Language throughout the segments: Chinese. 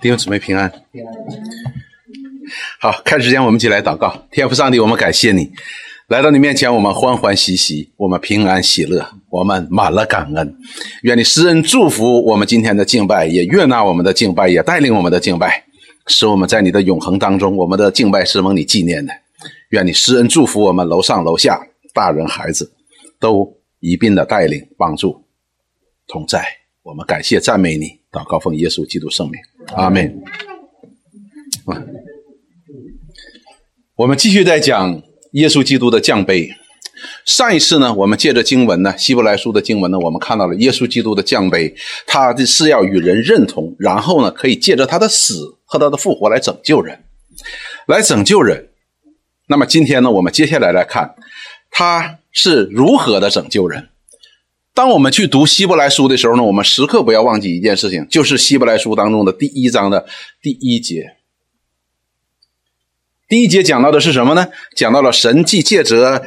弟兄姊妹平安。好，开始之前我们一起来祷告。天父上帝，我们感谢你，来到你面前，我们欢欢喜喜，我们平安喜乐，我们满了感恩。愿你施恩祝福我们今天的敬拜，也悦纳我们的敬拜，也带领我们的敬拜，使我们在你的永恒当中，我们的敬拜是蒙你纪念的。愿你施恩祝福我们楼上楼下大人孩子，都一并的带领帮助同在。我们感谢赞美你。祷告奉耶稣基督圣名，阿门。我们继续在讲耶稣基督的降杯。上一次呢，我们借着经文呢，希伯来书的经文呢，我们看到了耶稣基督的降杯，他的是要与人认同，然后呢，可以借着他的死和他的复活来拯救人，来拯救人。那么今天呢，我们接下来来看他是如何的拯救人。当我们去读希伯来书的时候呢，我们时刻不要忘记一件事情，就是希伯来书当中的第一章的第一节。第一节讲到的是什么呢？讲到了神既借着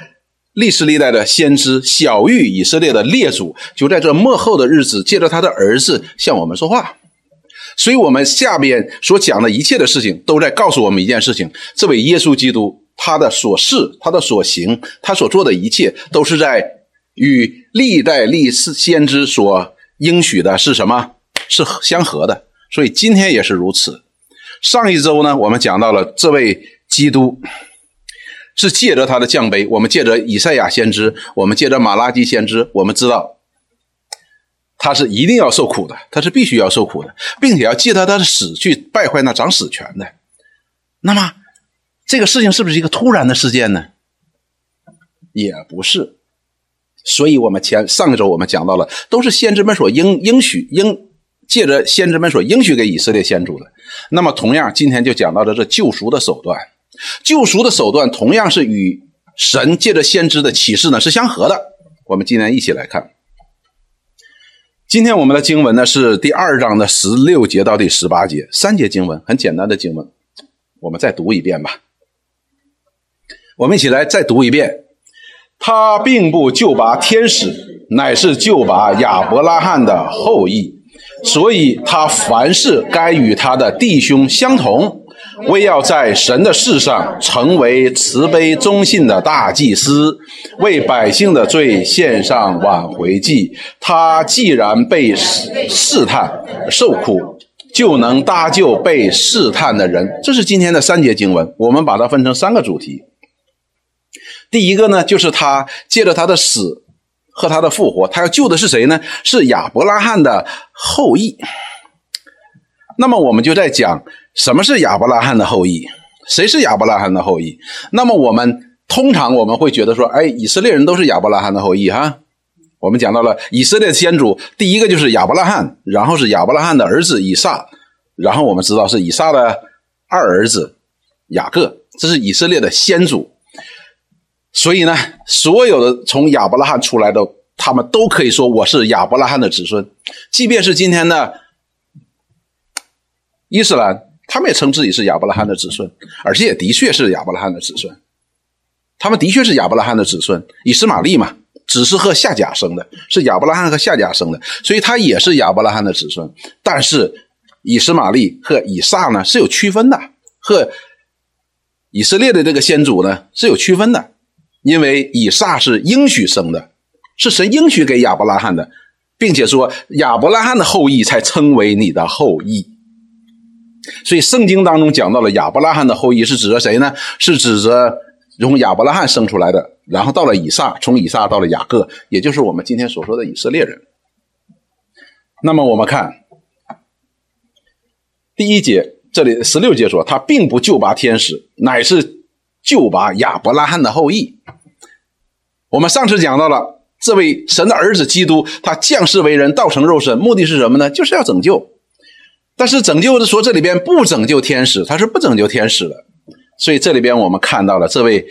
历史历代的先知小谕以色列的列祖，就在这末后的日子，借着他的儿子向我们说话。所以，我们下边所讲的一切的事情，都在告诉我们一件事情：这位耶稣基督，他的所事、他的所行、他所做的一切，都是在。与历代历史先知所应许的是什么？是相合的，所以今天也是如此。上一周呢，我们讲到了这位基督是借着他的降杯，我们借着以赛亚先知，我们借着马拉基先知，我们知道他是一定要受苦的，他是必须要受苦的，并且要借他他的死去败坏那掌死权的。那么这个事情是不是一个突然的事件呢？也不是。所以，我们前上一周我们讲到了，都是先知们所应应许应借着先知们所应许给以色列先祖的。那么，同样今天就讲到了这救赎的手段，救赎的手段同样是与神借着先知的启示呢是相合的。我们今天一起来看，今天我们的经文呢是第二章的十六节到第十八节，三节经文，很简单的经文，我们再读一遍吧。我们一起来再读一遍。他并不救拔天使，乃是救拔亚伯拉罕的后裔，所以他凡事该与他的弟兄相同，为要在神的事上成为慈悲忠信的大祭司，为百姓的罪献上挽回祭。他既然被试探受苦，就能搭救被试探的人。这是今天的三节经文，我们把它分成三个主题。第一个呢，就是他借着他的死和他的复活，他要救的是谁呢？是亚伯拉罕的后裔。那么我们就在讲什么是亚伯拉罕的后裔？谁是亚伯拉罕的后裔？那么我们通常我们会觉得说，哎，以色列人都是亚伯拉罕的后裔哈。我们讲到了以色列先祖，第一个就是亚伯拉罕，然后是亚伯拉罕的儿子以撒，然后我们知道是以撒的二儿子雅各，这是以色列的先祖。所以呢，所有的从亚伯拉罕出来的，他们都可以说我是亚伯拉罕的子孙。即便是今天的伊斯兰，他们也称自己是亚伯拉罕的子孙，而且也的确是亚伯拉罕的子孙。他们的确是亚伯拉罕的子孙，以斯玛利嘛，只是和夏甲生的，是亚伯拉罕和夏甲生的，所以他也是亚伯拉罕的子孙。但是以斯玛利和以撒呢是有区分的，和以色列的这个先祖呢是有区分的。因为以撒是应许生的，是神应许给亚伯拉罕的，并且说亚伯拉罕的后裔才称为你的后裔。所以圣经当中讲到了亚伯拉罕的后裔是指着谁呢？是指着从亚伯拉罕生出来的，然后到了以撒，从以撒到了雅各，也就是我们今天所说的以色列人。那么我们看第一节，这里十六节说他并不救拔天使，乃是。就把亚伯拉罕的后裔。我们上次讲到了这位神的儿子基督，他降世为人，道成肉身，目的是什么呢？就是要拯救。但是拯救的说这里边不拯救天使，他是不拯救天使的。所以这里边我们看到了这位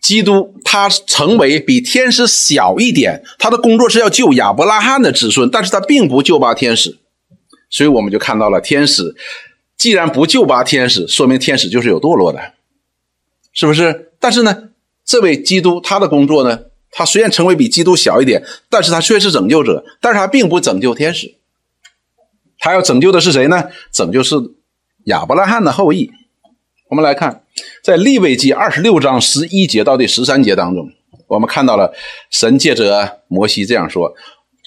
基督，他成为比天使小一点，他的工作是要救亚伯拉罕的子孙，但是他并不救拔天使。所以我们就看到了天使，既然不救拔天使，说明天使就是有堕落的。是不是？但是呢，这位基督他的工作呢，他虽然成为比基督小一点，但是他却是拯救者，但是他并不拯救天使，他要拯救的是谁呢？拯救是亚伯拉罕的后裔。我们来看，在利未记二十六章十一节到第十三节当中，我们看到了神借着摩西这样说：“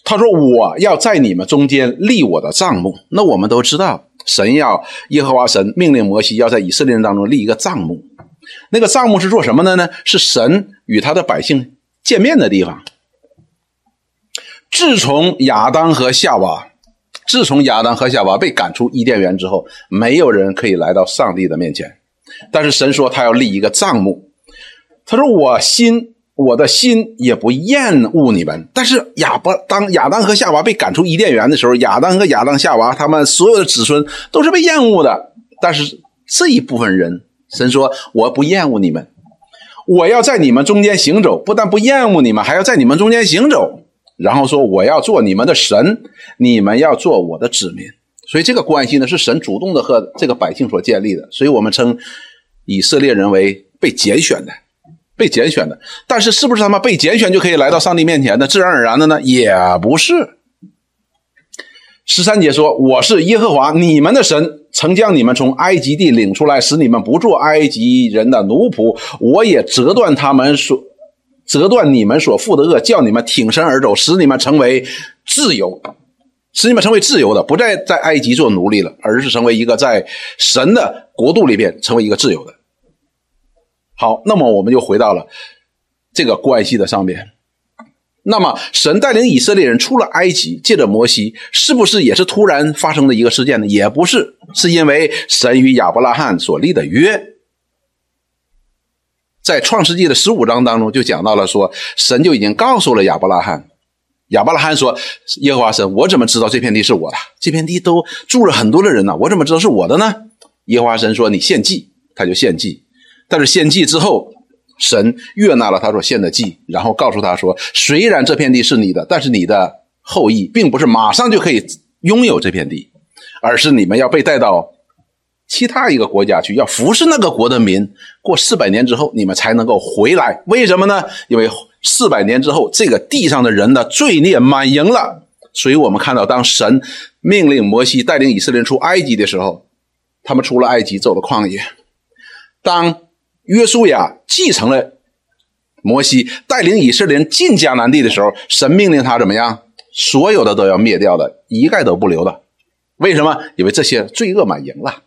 他说我要在你们中间立我的帐幕。”那我们都知道，神要耶和华神命令摩西要在以色列人当中立一个帐幕。那个帐幕是做什么的呢？是神与他的百姓见面的地方。自从亚当和夏娃，自从亚当和夏娃被赶出伊甸园之后，没有人可以来到上帝的面前。但是神说他要立一个帐幕，他说我心我的心也不厌恶你们。但是亚伯当亚当和夏娃被赶出伊甸园的时候，亚当和亚当夏娃他们所有的子孙都是被厌恶的。但是这一部分人，神说我不厌恶你们，我要在你们中间行走，不但不厌恶你们，还要在你们中间行走。然后说我要做你们的神，你们要做我的子民。所以这个关系呢，是神主动的和这个百姓所建立的。所以我们称以色列人为被拣选的，被拣选的。但是是不是他们被拣选就可以来到上帝面前的？自然而然的呢？也不是。十三节说：“我是耶和华你们的神，曾将你们从埃及地领出来，使你们不做埃及人的奴仆。我也折断他们所折断你们所负的恶，叫你们挺身而走，使你们成为自由。”使你们成为自由的，不再在埃及做奴隶了，而是成为一个在神的国度里边成为一个自由的。好，那么我们就回到了这个关系的上面。那么，神带领以色列人出了埃及，借着摩西，是不是也是突然发生的一个事件呢？也不是，是因为神与亚伯拉罕所立的约，在创世纪的十五章当中就讲到了，说神就已经告诉了亚伯拉罕。亚伯拉罕说：“耶和华神，我怎么知道这片地是我的？这片地都住了很多的人呢，我怎么知道是我的呢？”耶和华神说：“你献祭，他就献祭。但是献祭之后，神悦纳了他所献的祭，然后告诉他说：虽然这片地是你的，但是你的后裔并不是马上就可以拥有这片地，而是你们要被带到其他一个国家去，要服侍那个国的民。过四百年之后，你们才能够回来。为什么呢？因为。”四百年之后，这个地上的人的罪孽满盈了，所以我们看到，当神命令摩西带领以色列人出埃及的时候，他们出了埃及，走了旷野。当约书亚继承了摩西带领以色列人进迦南地的时候，神命令他怎么样？所有的都要灭掉的，一概都不留的。为什么？因为这些罪恶满盈了。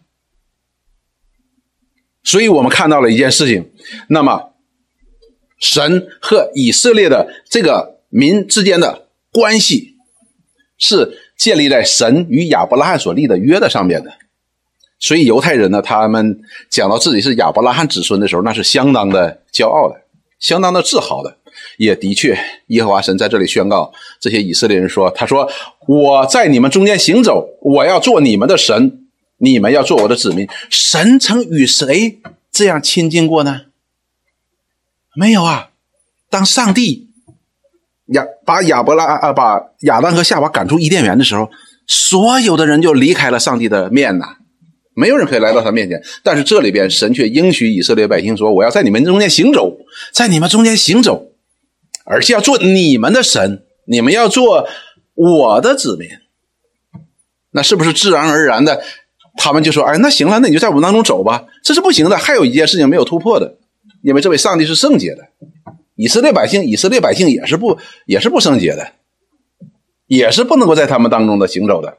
所以我们看到了一件事情，那么。神和以色列的这个民之间的关系，是建立在神与亚伯拉罕所立的约的上面的。所以犹太人呢，他们讲到自己是亚伯拉罕子孙的时候，那是相当的骄傲的，相当的自豪的。也的确，耶和华神在这里宣告这些以色列人说：“他说我在你们中间行走，我要做你们的神，你们要做我的子民。”神曾与谁这样亲近过呢？没有啊！当上帝亚把亚伯拉啊把亚当和夏娃赶出伊甸园的时候，所有的人就离开了上帝的面呐，没有人可以来到他面前。但是这里边神却应许以色列百姓说：“我要在你们中间行走，在你们中间行走，而且要做你们的神，你们要做我的子民。”那是不是自然而然的？他们就说：“哎，那行了，那你就在我们当中走吧。”这是不行的，还有一件事情没有突破的。因为这位上帝是圣洁的，以色列百姓，以色列百姓也是不也是不圣洁的，也是不能够在他们当中的行走的。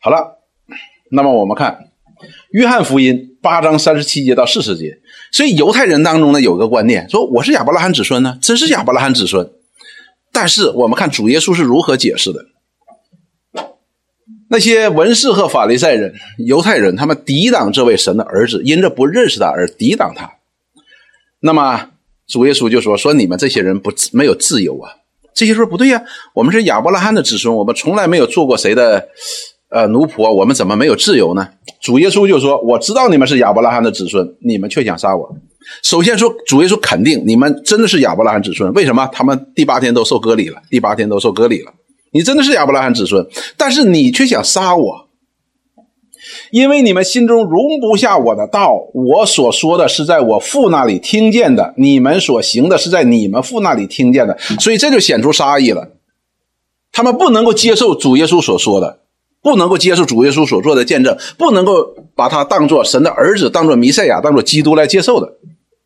好了，那么我们看约翰福音八章三十七节到四十节，所以犹太人当中呢有个观念，说我是亚伯拉罕子孙呢，真是亚伯拉罕子孙。但是我们看主耶稣是如何解释的。那些文士和法利赛人、犹太人，他们抵挡这位神的儿子，因着不认识他而抵挡他。那么主耶稣就说：“说你们这些人不没有自由啊！”这些说不对呀，我们是亚伯拉罕的子孙，我们从来没有做过谁的呃奴仆，我们怎么没有自由呢？主耶稣就说：“我知道你们是亚伯拉罕的子孙，你们却想杀我。”首先说，主耶稣肯定你们真的是亚伯拉罕子孙，为什么？他们第八天都受割礼了，第八天都受割礼了。你真的是亚伯拉罕子孙，但是你却想杀我，因为你们心中容不下我的道。我所说的是在我父那里听见的，你们所行的是在你们父那里听见的，所以这就显出杀意了。他们不能够接受主耶稣所说的，不能够接受主耶稣所做的见证，不能够把他当做神的儿子，当做弥赛亚，当做基督来接受的。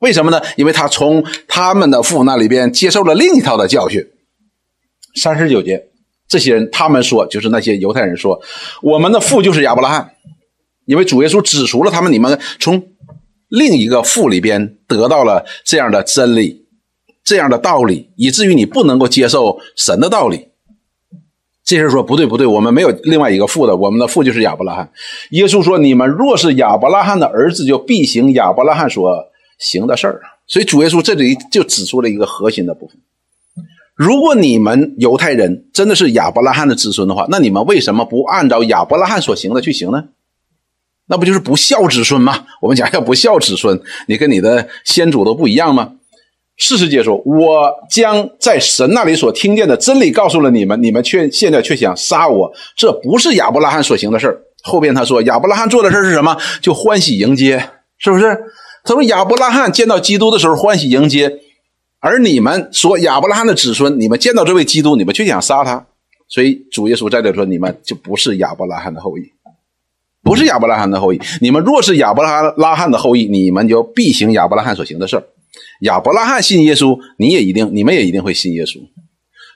为什么呢？因为他从他们的父那里边接受了另一套的教训。三十九节，这些人他们说，就是那些犹太人说，我们的父就是亚伯拉罕，因为主耶稣指出了他们，你们从另一个父里边得到了这样的真理，这样的道理，以至于你不能够接受神的道理。这些人说不对不对，我们没有另外一个父的，我们的父就是亚伯拉罕。耶稣说，你们若是亚伯拉罕的儿子，就必行亚伯拉罕所行的事儿。所以主耶稣这里就指出了一个核心的部分。如果你们犹太人真的是亚伯拉罕的子孙的话，那你们为什么不按照亚伯拉罕所行的去行呢？那不就是不孝子孙吗？我们讲要不孝子孙，你跟你的先祖都不一样吗？事实解说，我将在神那里所听见的真理告诉了你们，你们却现在却想杀我，这不是亚伯拉罕所行的事后边他说，亚伯拉罕做的事是什么？就欢喜迎接，是不是？他说亚伯拉罕见到基督的时候欢喜迎接，而你们说亚伯拉罕的子孙，你们见到这位基督，你们却想杀他，所以主耶稣在这说，你们就不是亚伯拉罕的后裔，不是亚伯拉罕的后裔。你们若是亚伯拉罕的后裔，你们就必行亚伯拉罕所行的事儿。亚伯拉罕信耶稣，你也一定，你们也一定会信耶稣。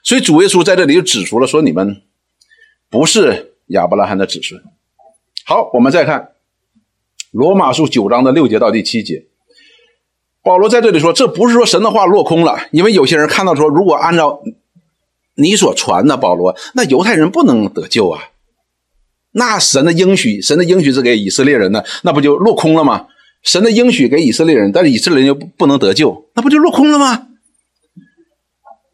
所以主耶稣在这里就指出了，说你们不是亚伯拉罕的子孙。好，我们再看罗马书九章的六节到第七节，保罗在这里说，这不是说神的话落空了，因为有些人看到说，如果按照你所传的，保罗，那犹太人不能得救啊。那神的应许，神的应许是给以色列人的，那不就落空了吗？神的应许给以色列人，但是以色列人又不不能得救，那不就落空了吗？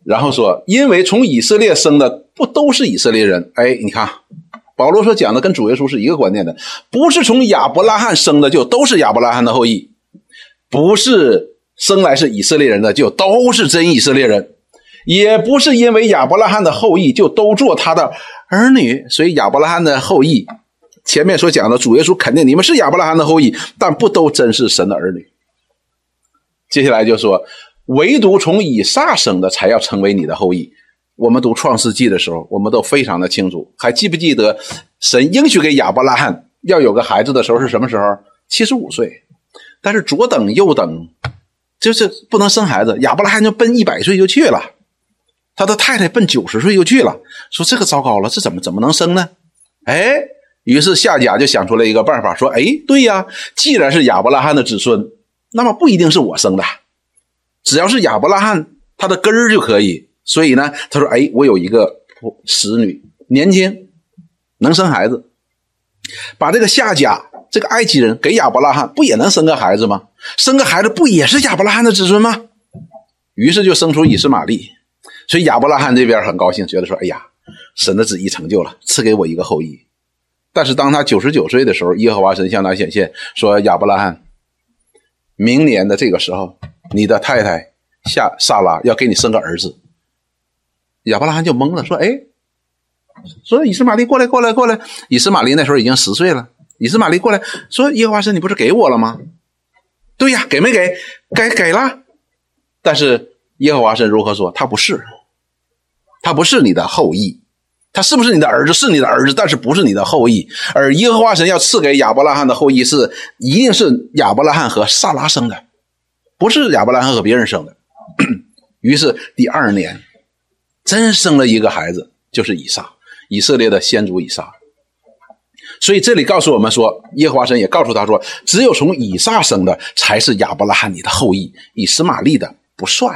然后说，因为从以色列生的不都是以色列人？哎，你看，保罗所讲的跟主耶稣是一个观念的，不是从亚伯拉罕生的就都是亚伯拉罕的后裔，不是生来是以色列人的就都是真以色列人，也不是因为亚伯拉罕的后裔就都做他的儿女，所以亚伯拉罕的后裔。前面所讲的主耶稣肯定你们是亚伯拉罕的后裔，但不都真是神的儿女。接下来就说，唯独从以撒生的才要成为你的后裔。我们读创世纪的时候，我们都非常的清楚，还记不记得神应许给亚伯拉罕要有个孩子的时候是什么时候？七十五岁。但是左等右等，就是不能生孩子。亚伯拉罕就奔一百岁就去了，他的太太奔九十岁就去了。说这个糟糕了，这怎么怎么能生呢？哎。于是夏甲就想出了一个办法，说：“哎，对呀，既然是亚伯拉罕的子孙，那么不一定是我生的，只要是亚伯拉罕他的根儿就可以。所以呢，他说：‘哎，我有一个使女，年轻，能生孩子，把这个夏甲这个埃及人给亚伯拉罕，不也能生个孩子吗？生个孩子不也是亚伯拉罕的子孙吗？’于是就生出以斯玛利。所以亚伯拉罕这边很高兴，觉得说：‘哎呀，神的旨意成就了，赐给我一个后裔。’但是当他九十九岁的时候，耶和华神向他显现，说：“亚伯拉罕，明年的这个时候，你的太太夏萨拉要给你生个儿子。”亚伯拉罕就懵了，说：“哎，说以斯玛利过来，过来，过来。”以斯玛利那时候已经十岁了。以斯玛利过来说：“耶和华神，你不是给我了吗？”“对呀，给没给？给给了。”但是耶和华神如何说？他不是，他不是你的后裔。他是不是你的儿子？是你的儿子，但是不是你的后裔。而耶和华神要赐给亚伯拉罕的后裔是，一定是亚伯拉罕和萨拉生的，不是亚伯拉罕和别人生的。于是第二年，真生了一个孩子，就是以撒，以色列的先祖以撒。所以这里告诉我们说，耶和华神也告诉他说，只有从以撒生的才是亚伯拉罕你的后裔，以实玛利的不算。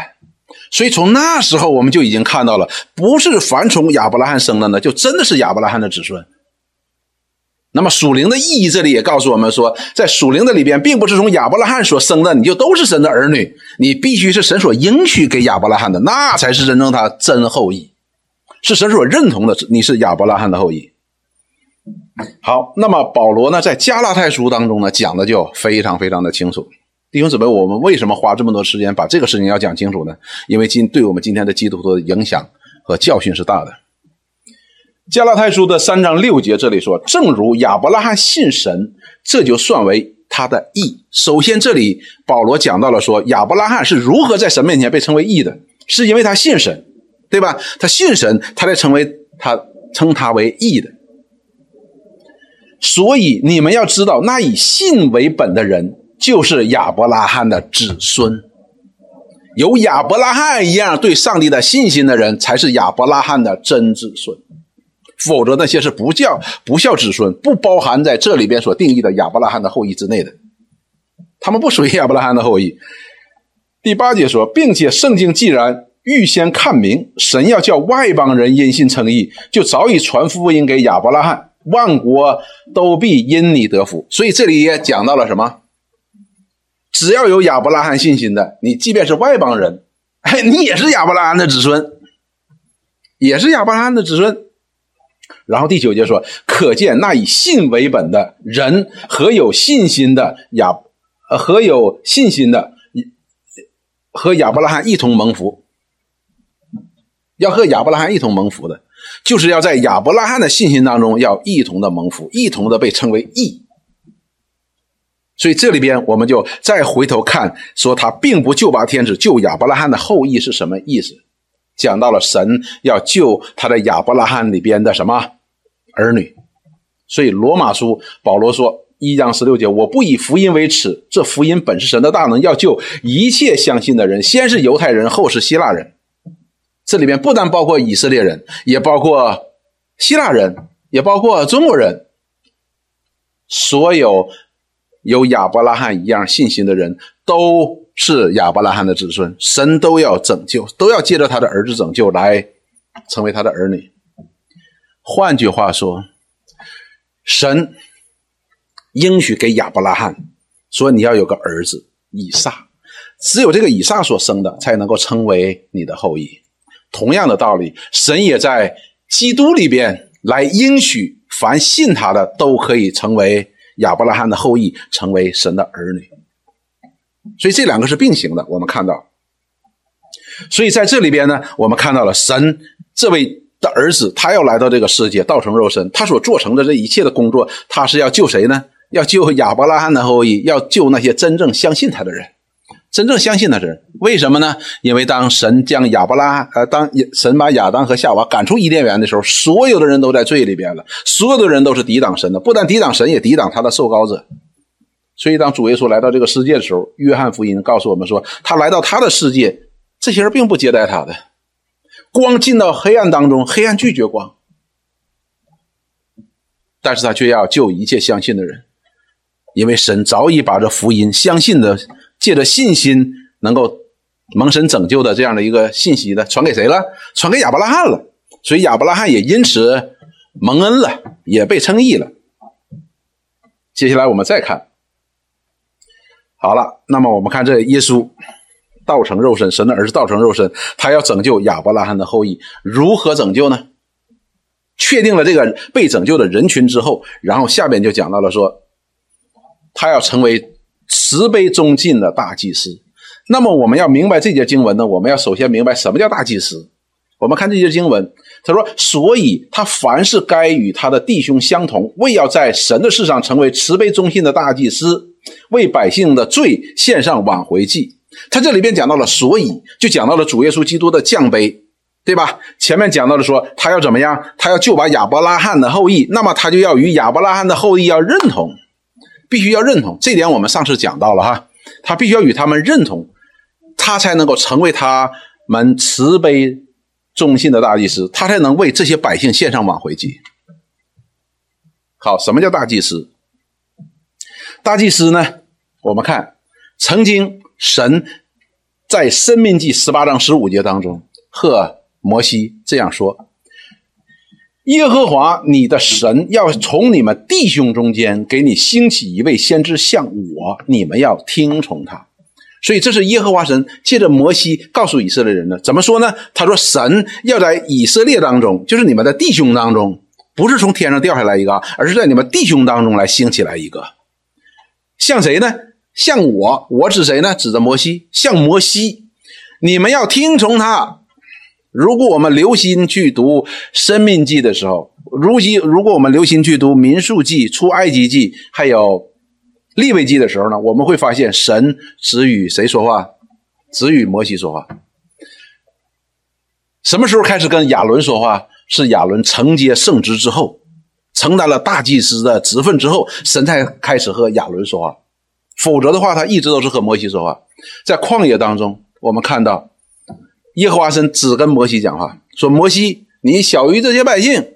所以从那时候我们就已经看到了，不是凡从亚伯拉罕生的呢，就真的是亚伯拉罕的子孙。那么属灵的意义，这里也告诉我们说，在属灵的里边，并不是从亚伯拉罕所生的，你就都是神的儿女，你必须是神所应许给亚伯拉罕的，那才是真正他真后裔，是神所认同的，你是亚伯拉罕的后裔。好，那么保罗呢，在加拉太书当中呢，讲的就非常非常的清楚。弟兄姊妹，我们为什么花这么多时间把这个事情要讲清楚呢？因为今对我们今天的基督徒的影响和教训是大的。加拉太书的三章六节这里说：“正如亚伯拉罕信神，这就算为他的义。”首先，这里保罗讲到了说亚伯拉罕是如何在神面前被称为义的，是因为他信神，对吧？他信神，他才成为他称他为义的。所以你们要知道，那以信为本的人，就是亚伯拉罕的子孙。有亚伯拉罕一样对上帝的信心的人，才是亚伯拉罕的真子孙。否则，那些是不叫不孝子孙，不包含在这里边所定义的亚伯拉罕的后裔之内的。他们不属于亚伯拉罕的后裔。第八节说，并且圣经既然预先看明，神要叫外邦人因信称义，就早已传福音给亚伯拉罕，万国都必因你得福。所以这里也讲到了什么？只要有亚伯拉罕信心的，你即便是外邦人，哎，你也是亚伯拉罕的子孙，也是亚伯拉罕的子孙。然后第九节说，可见那以信为本的人和有信心的亚，和有信心的和亚伯拉罕一同蒙福。要和亚伯拉罕一同蒙福的，就是要在亚伯拉罕的信心当中要一同的蒙福，一同的被称为义。所以这里边我们就再回头看，说他并不救拔天子，救亚伯拉罕的后裔是什么意思？讲到了神要救他的亚伯拉罕里边的什么儿女？所以罗马书保罗说一章十六节：“我不以福音为耻，这福音本是神的大能，要救一切相信的人，先是犹太人，后是希腊人。这里边不但包括以色列人，也包括希腊人，也包括中国人，所有。”有亚伯拉罕一样信心的人，都是亚伯拉罕的子孙，神都要拯救，都要借着他的儿子拯救来成为他的儿女。换句话说，神应许给亚伯拉罕说：“你要有个儿子以撒，只有这个以撒所生的，才能够称为你的后裔。”同样的道理，神也在基督里边来应许，凡信他的都可以成为。亚伯拉罕的后裔成为神的儿女，所以这两个是并行的。我们看到，所以在这里边呢，我们看到了神这位的儿子，他要来到这个世界，道成肉身，他所做成的这一切的工作，他是要救谁呢？要救亚伯拉罕的后裔，要救那些真正相信他的人。真正相信的人，为什么呢？因为当神将亚伯拉，呃，当神把亚当和夏娃赶出伊甸园的时候，所有的人都在罪里边了，所有的人都是抵挡神的，不但抵挡神，也抵挡他的受膏者。所以，当主耶稣来到这个世界的时候，约翰福音告诉我们说，他来到他的世界，这些人并不接待他的，光进到黑暗当中，黑暗拒绝光，但是他却要救一切相信的人，因为神早已把这福音相信的。借着信心能够蒙神拯救的这样的一个信息呢，传给谁了？传给亚伯拉罕了。所以亚伯拉罕也因此蒙恩了，也被称义了。接下来我们再看，好了，那么我们看这耶稣道成肉身，神的儿子道成肉身，他要拯救亚伯拉罕的后裔，如何拯救呢？确定了这个被拯救的人群之后，然后下边就讲到了说，他要成为。慈悲忠信的大祭司，那么我们要明白这节经文呢？我们要首先明白什么叫大祭司。我们看这节经文，他说：“所以他凡是该与他的弟兄相同，为要在神的世上成为慈悲忠信的大祭司，为百姓的罪献上挽回祭。”他这里边讲到了，所以就讲到了主耶稣基督的降杯，对吧？前面讲到了说他要怎么样？他要救拔亚伯拉罕的后裔，那么他就要与亚伯拉罕的后裔要认同。必须要认同这点，我们上次讲到了哈，他必须要与他们认同，他才能够成为他们慈悲忠信的大祭司，他才能为这些百姓献上挽回祭。好，什么叫大祭司？大祭司呢？我们看，曾经神在生命记十八章十五节当中和摩西这样说。耶和华你的神要从你们弟兄中间给你兴起一位先知像我，你们要听从他。所以这是耶和华神借着摩西告诉以色列人的。怎么说呢？他说神要在以色列当中，就是你们的弟兄当中，不是从天上掉下来一个，而是在你们弟兄当中来兴起来一个。像谁呢？像我，我指谁呢？指着摩西，像摩西，你们要听从他。如果我们留心去读《生命记》的时候，如今如果我们留心去读《民数记》《出埃及记》还有《利未记》的时候呢，我们会发现神只与谁说话？只与摩西说话。什么时候开始跟亚伦说话？是亚伦承接圣职之后，承担了大祭司的职分之后，神才开始和亚伦说话。否则的话，他一直都是和摩西说话。在旷野当中，我们看到耶和华神只跟摩西讲话，说：“摩西，你小于这些百姓，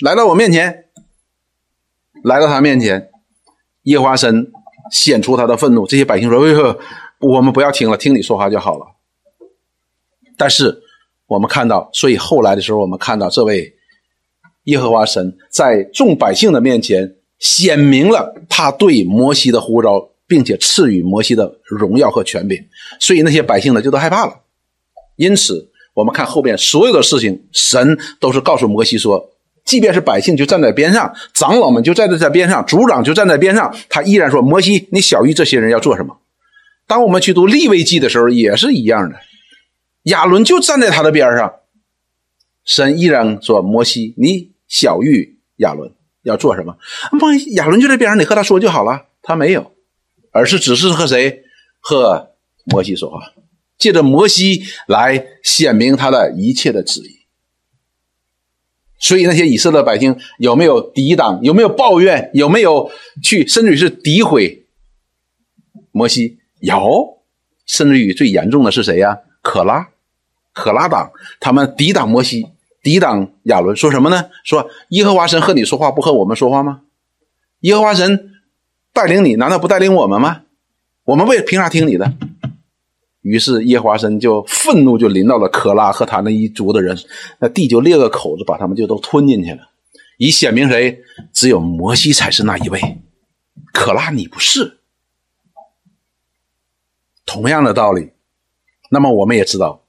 来到我面前，来到他面前。”耶和华神显出他的愤怒，这些百姓说：“哎呦，我们不要听了，听你说话就好了。”但是我们看到，所以后来的时候，我们看到这位耶和华神在众百姓的面前显明了他对摩西的呼召。并且赐予摩西的荣耀和权柄，所以那些百姓呢就都害怕了。因此，我们看后边所有的事情，神都是告诉摩西说，即便是百姓就站在边上，长老们就站在在边上，族长就站在边上，他依然说：“摩西，你小于这些人要做什么？”当我们去读立位记的时候，也是一样的，亚伦就站在他的边上，神依然说：“摩西，你小于亚伦要做什么？”摩亚伦就在边上，你和他说就好了。他没有。而是只是和谁和摩西说话，借着摩西来显明他的一切的旨意。所以那些以色列百姓有没有抵挡？有没有抱怨？有没有去甚至于是诋毁摩西？有，甚至于最严重的是谁呀？可拉，可拉党，他们抵挡摩西，抵挡亚伦，说什么呢？说耶和华神和你说话，不和我们说话吗？耶和华神。带领你，难道不带领我们吗？我们为凭啥听你的？于是耶华神就愤怒，就临到了可拉和他那一族的人，那地就裂个口子，把他们就都吞进去了，以显明谁？只有摩西才是那一位，可拉你不是。同样的道理，那么我们也知道，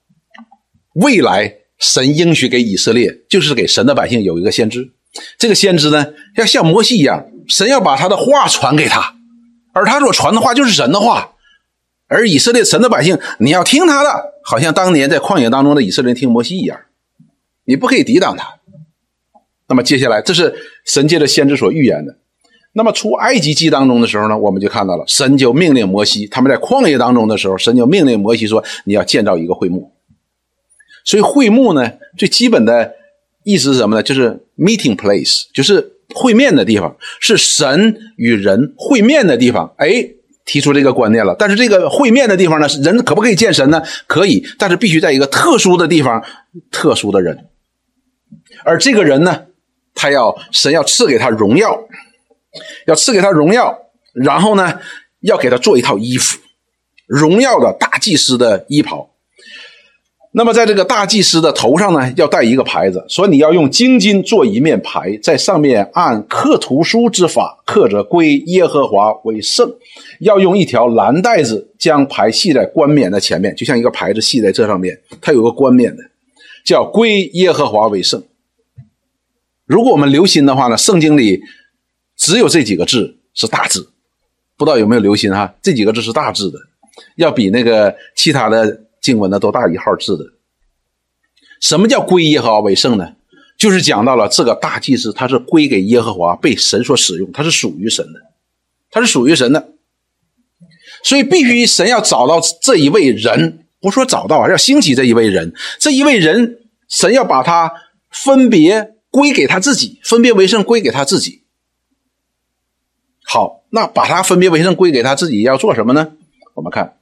未来神应许给以色列，就是给神的百姓有一个先知，这个先知呢，要像摩西一样。神要把他的话传给他，而他所传的话就是神的话，而以色列神的百姓，你要听他的，好像当年在旷野当中的以色列人听摩西一样，你不可以抵挡他。那么接下来，这是神界的先知所预言的。那么出埃及记当中的时候呢，我们就看到了，神就命令摩西，他们在旷野当中的时候，神就命令摩西说，你要建造一个会幕。所以会幕呢，最基本的意思是什么呢？就是 meeting place，就是。会面的地方是神与人会面的地方，哎，提出这个观念了。但是这个会面的地方呢，人可不可以见神呢？可以，但是必须在一个特殊的地方，特殊的人。而这个人呢，他要神要赐给他荣耀，要赐给他荣耀，然后呢，要给他做一套衣服，荣耀的大祭司的衣袍。那么，在这个大祭司的头上呢，要带一个牌子，说你要用金金做一面牌，在上面按刻图书之法刻着“归耶和华为圣”，要用一条蓝带子将牌系在冠冕的前面，就像一个牌子系在这上面，它有个冠冕的，叫“归耶和华为圣”。如果我们留心的话呢，圣经里只有这几个字是大字，不知道有没有留心哈？这几个字是大字的，要比那个其他的。经文呢都大一号字的，什么叫归耶和华为圣呢？就是讲到了这个大祭司，他是归给耶和华，被神所使用，他是属于神的，他是属于神的，所以必须神要找到这一位人，不说找到啊，要兴起这一位人，这一位人，神要把他分别归给他自己，分别为圣归给他自己。好，那把他分别为圣归给他自己要做什么呢？我们看。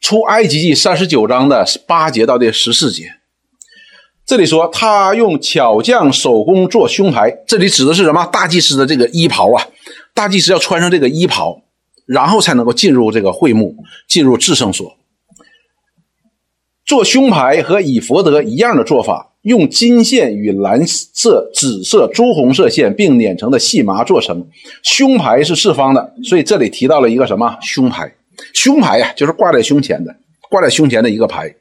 出埃及记三十九章的八节到第十四节，这里说他用巧匠手工做胸牌，这里指的是什么？大祭司的这个衣袍啊，大祭司要穿上这个衣袍，然后才能够进入这个会幕，进入至圣所。做胸牌和以佛德一样的做法，用金线与蓝色、紫色、朱红色线并捻成的细麻做成。胸牌是四方的，所以这里提到了一个什么胸牌？胸牌呀，就是挂在胸前的，挂在胸前的一个牌。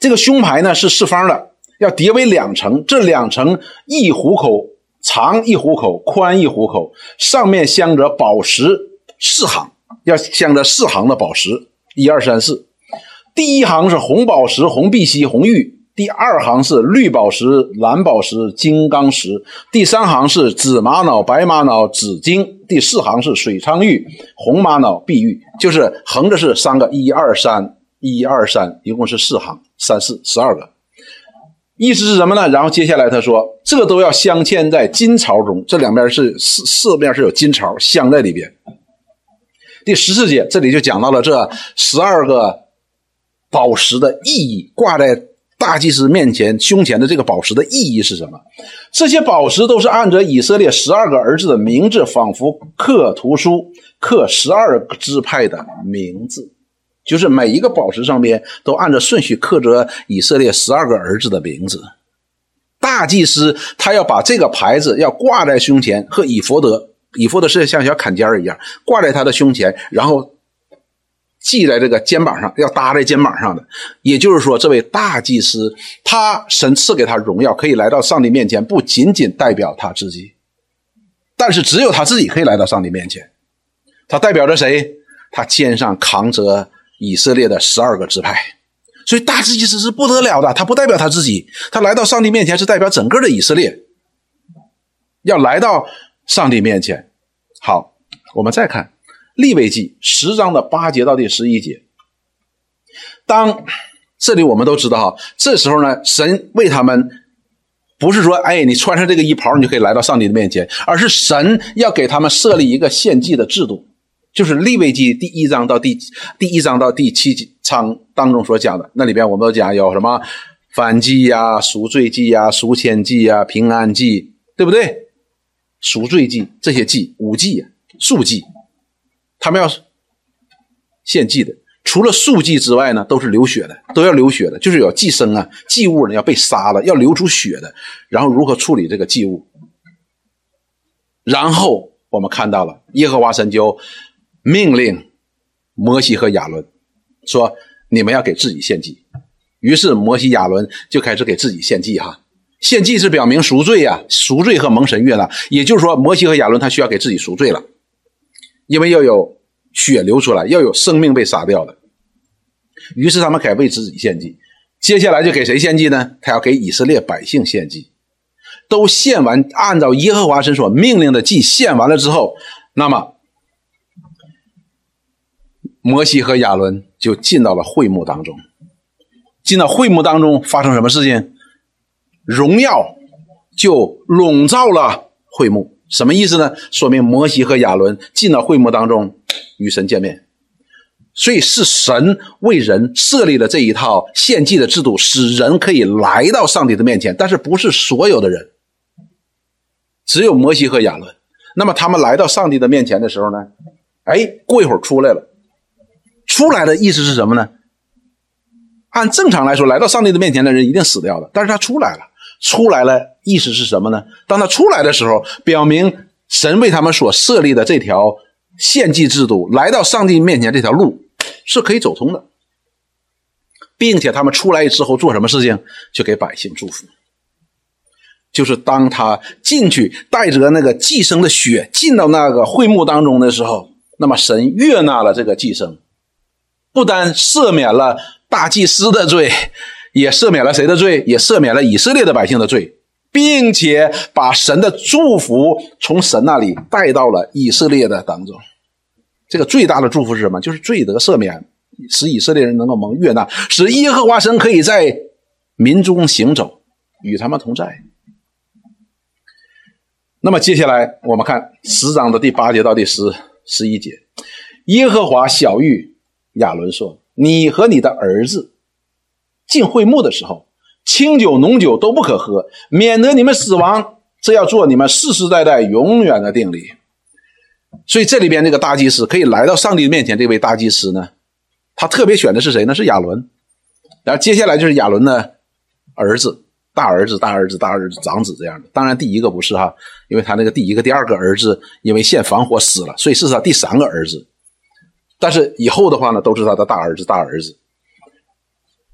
这个胸牌呢是四方的，要叠为两层，这两层一虎口长，一虎口宽，一虎口，上面镶着宝石四行，要镶着四行的宝石，一二三四。第一行是红宝石、红碧玺、红玉。第二行是绿宝石、蓝宝石、金刚石；第三行是紫玛瑙、白玛瑙、紫金；第四行是水苍玉、红玛瑙、碧玉。就是横着是三个，一二三，一二三，一共是四行，三四十二个。意思是什么呢？然后接下来他说，这都要镶嵌在金槽中，这两边是四四面是有金槽镶在里边。第十四节这里就讲到了这十二个宝石的意义，挂在大祭司面前胸前的这个宝石的意义是什么？这些宝石都是按着以色列十二个儿子的名字，仿佛刻图书，刻十二个支派的名字。就是每一个宝石上边都按照顺序刻着以色列十二个儿子的名字。大祭司他要把这个牌子要挂在胸前，和以佛德，以佛德是像小坎肩一样挂在他的胸前，然后系在这个肩膀上，要搭在肩膀上的。也就是说，这位大祭司他神赐给他荣耀，可以来到上帝面前，不仅仅代表他自己，但是只有他自己可以来到上帝面前。他代表着谁？他肩上扛着。以色列的十二个支派，所以大祭司是不得了的。他不代表他自己，他来到上帝面前是代表整个的以色列，要来到上帝面前。好，我们再看立位记十章的八节到第十一节。当这里我们都知道哈，这时候呢，神为他们不是说，哎，你穿上这个衣袍你就可以来到上帝的面前，而是神要给他们设立一个献祭的制度。就是利未记第一章到第第一章到第七章当中所讲的，那里边我们都讲有什么反祭呀、赎罪祭呀、赎愆祭呀、平安祭，对不对？赎罪祭这些祭五祭、数祭，他们要献祭的，除了数祭之外呢，都是流血的，都要流血的，就是有祭牲啊、祭物呢要被杀了，要流出血的，然后如何处理这个祭物？然后我们看到了耶和华神就。命令摩西和亚伦说：“你们要给自己献祭。”于是摩西、亚伦就开始给自己献祭。哈，献祭是表明赎罪呀，赎罪和蒙神悦纳。也就是说，摩西和亚伦他需要给自己赎罪了，因为要有血流出来，要有生命被杀掉的。于是他们改为自己献祭。接下来就给谁献祭呢？他要给以色列百姓献祭。都献完，按照耶和华神所命令的祭献完了之后，那么。摩西和亚伦就进到了会幕当中，进到会幕当中发生什么事情？荣耀就笼罩了会幕，什么意思呢？说明摩西和亚伦进到会幕当中与神见面，所以是神为人设立了这一套献祭的制度，使人可以来到上帝的面前，但是不是所有的人，只有摩西和亚伦。那么他们来到上帝的面前的时候呢？哎，过一会儿出来了。出来的意思是什么呢？按正常来说，来到上帝的面前的人一定死掉的，但是他出来了，出来了，意思是什么呢？当他出来的时候，表明神为他们所设立的这条献祭制度，来到上帝面前这条路是可以走通的，并且他们出来之后做什么事情，就给百姓祝福。就是当他进去带着那个寄生的血进到那个会幕当中的时候，那么神悦纳了这个寄生。不单赦免了大祭司的罪，也赦免了谁的罪？也赦免了以色列的百姓的罪，并且把神的祝福从神那里带到了以色列的当中。这个最大的祝福是什么？就是罪得赦免，使以色列人能够蒙悦纳，使耶和华神可以在民中行走，与他们同在。那么接下来我们看十章的第八节到第十十一节，耶和华小玉。亚伦说：“你和你的儿子进会幕的时候，清酒浓酒都不可喝，免得你们死亡。这要做你们世世代代永远的定理。所以这里边这个大祭司可以来到上帝面前。这位大祭司呢，他特别选的是谁呢？是亚伦。然后接下来就是亚伦的儿子，大儿子、大儿子、大儿子、长子这样的。当然第一个不是哈，因为他那个第一个、第二个儿子因为献防火死了，所以是他第三个儿子。”但是以后的话呢，都是他的大儿子、大儿子。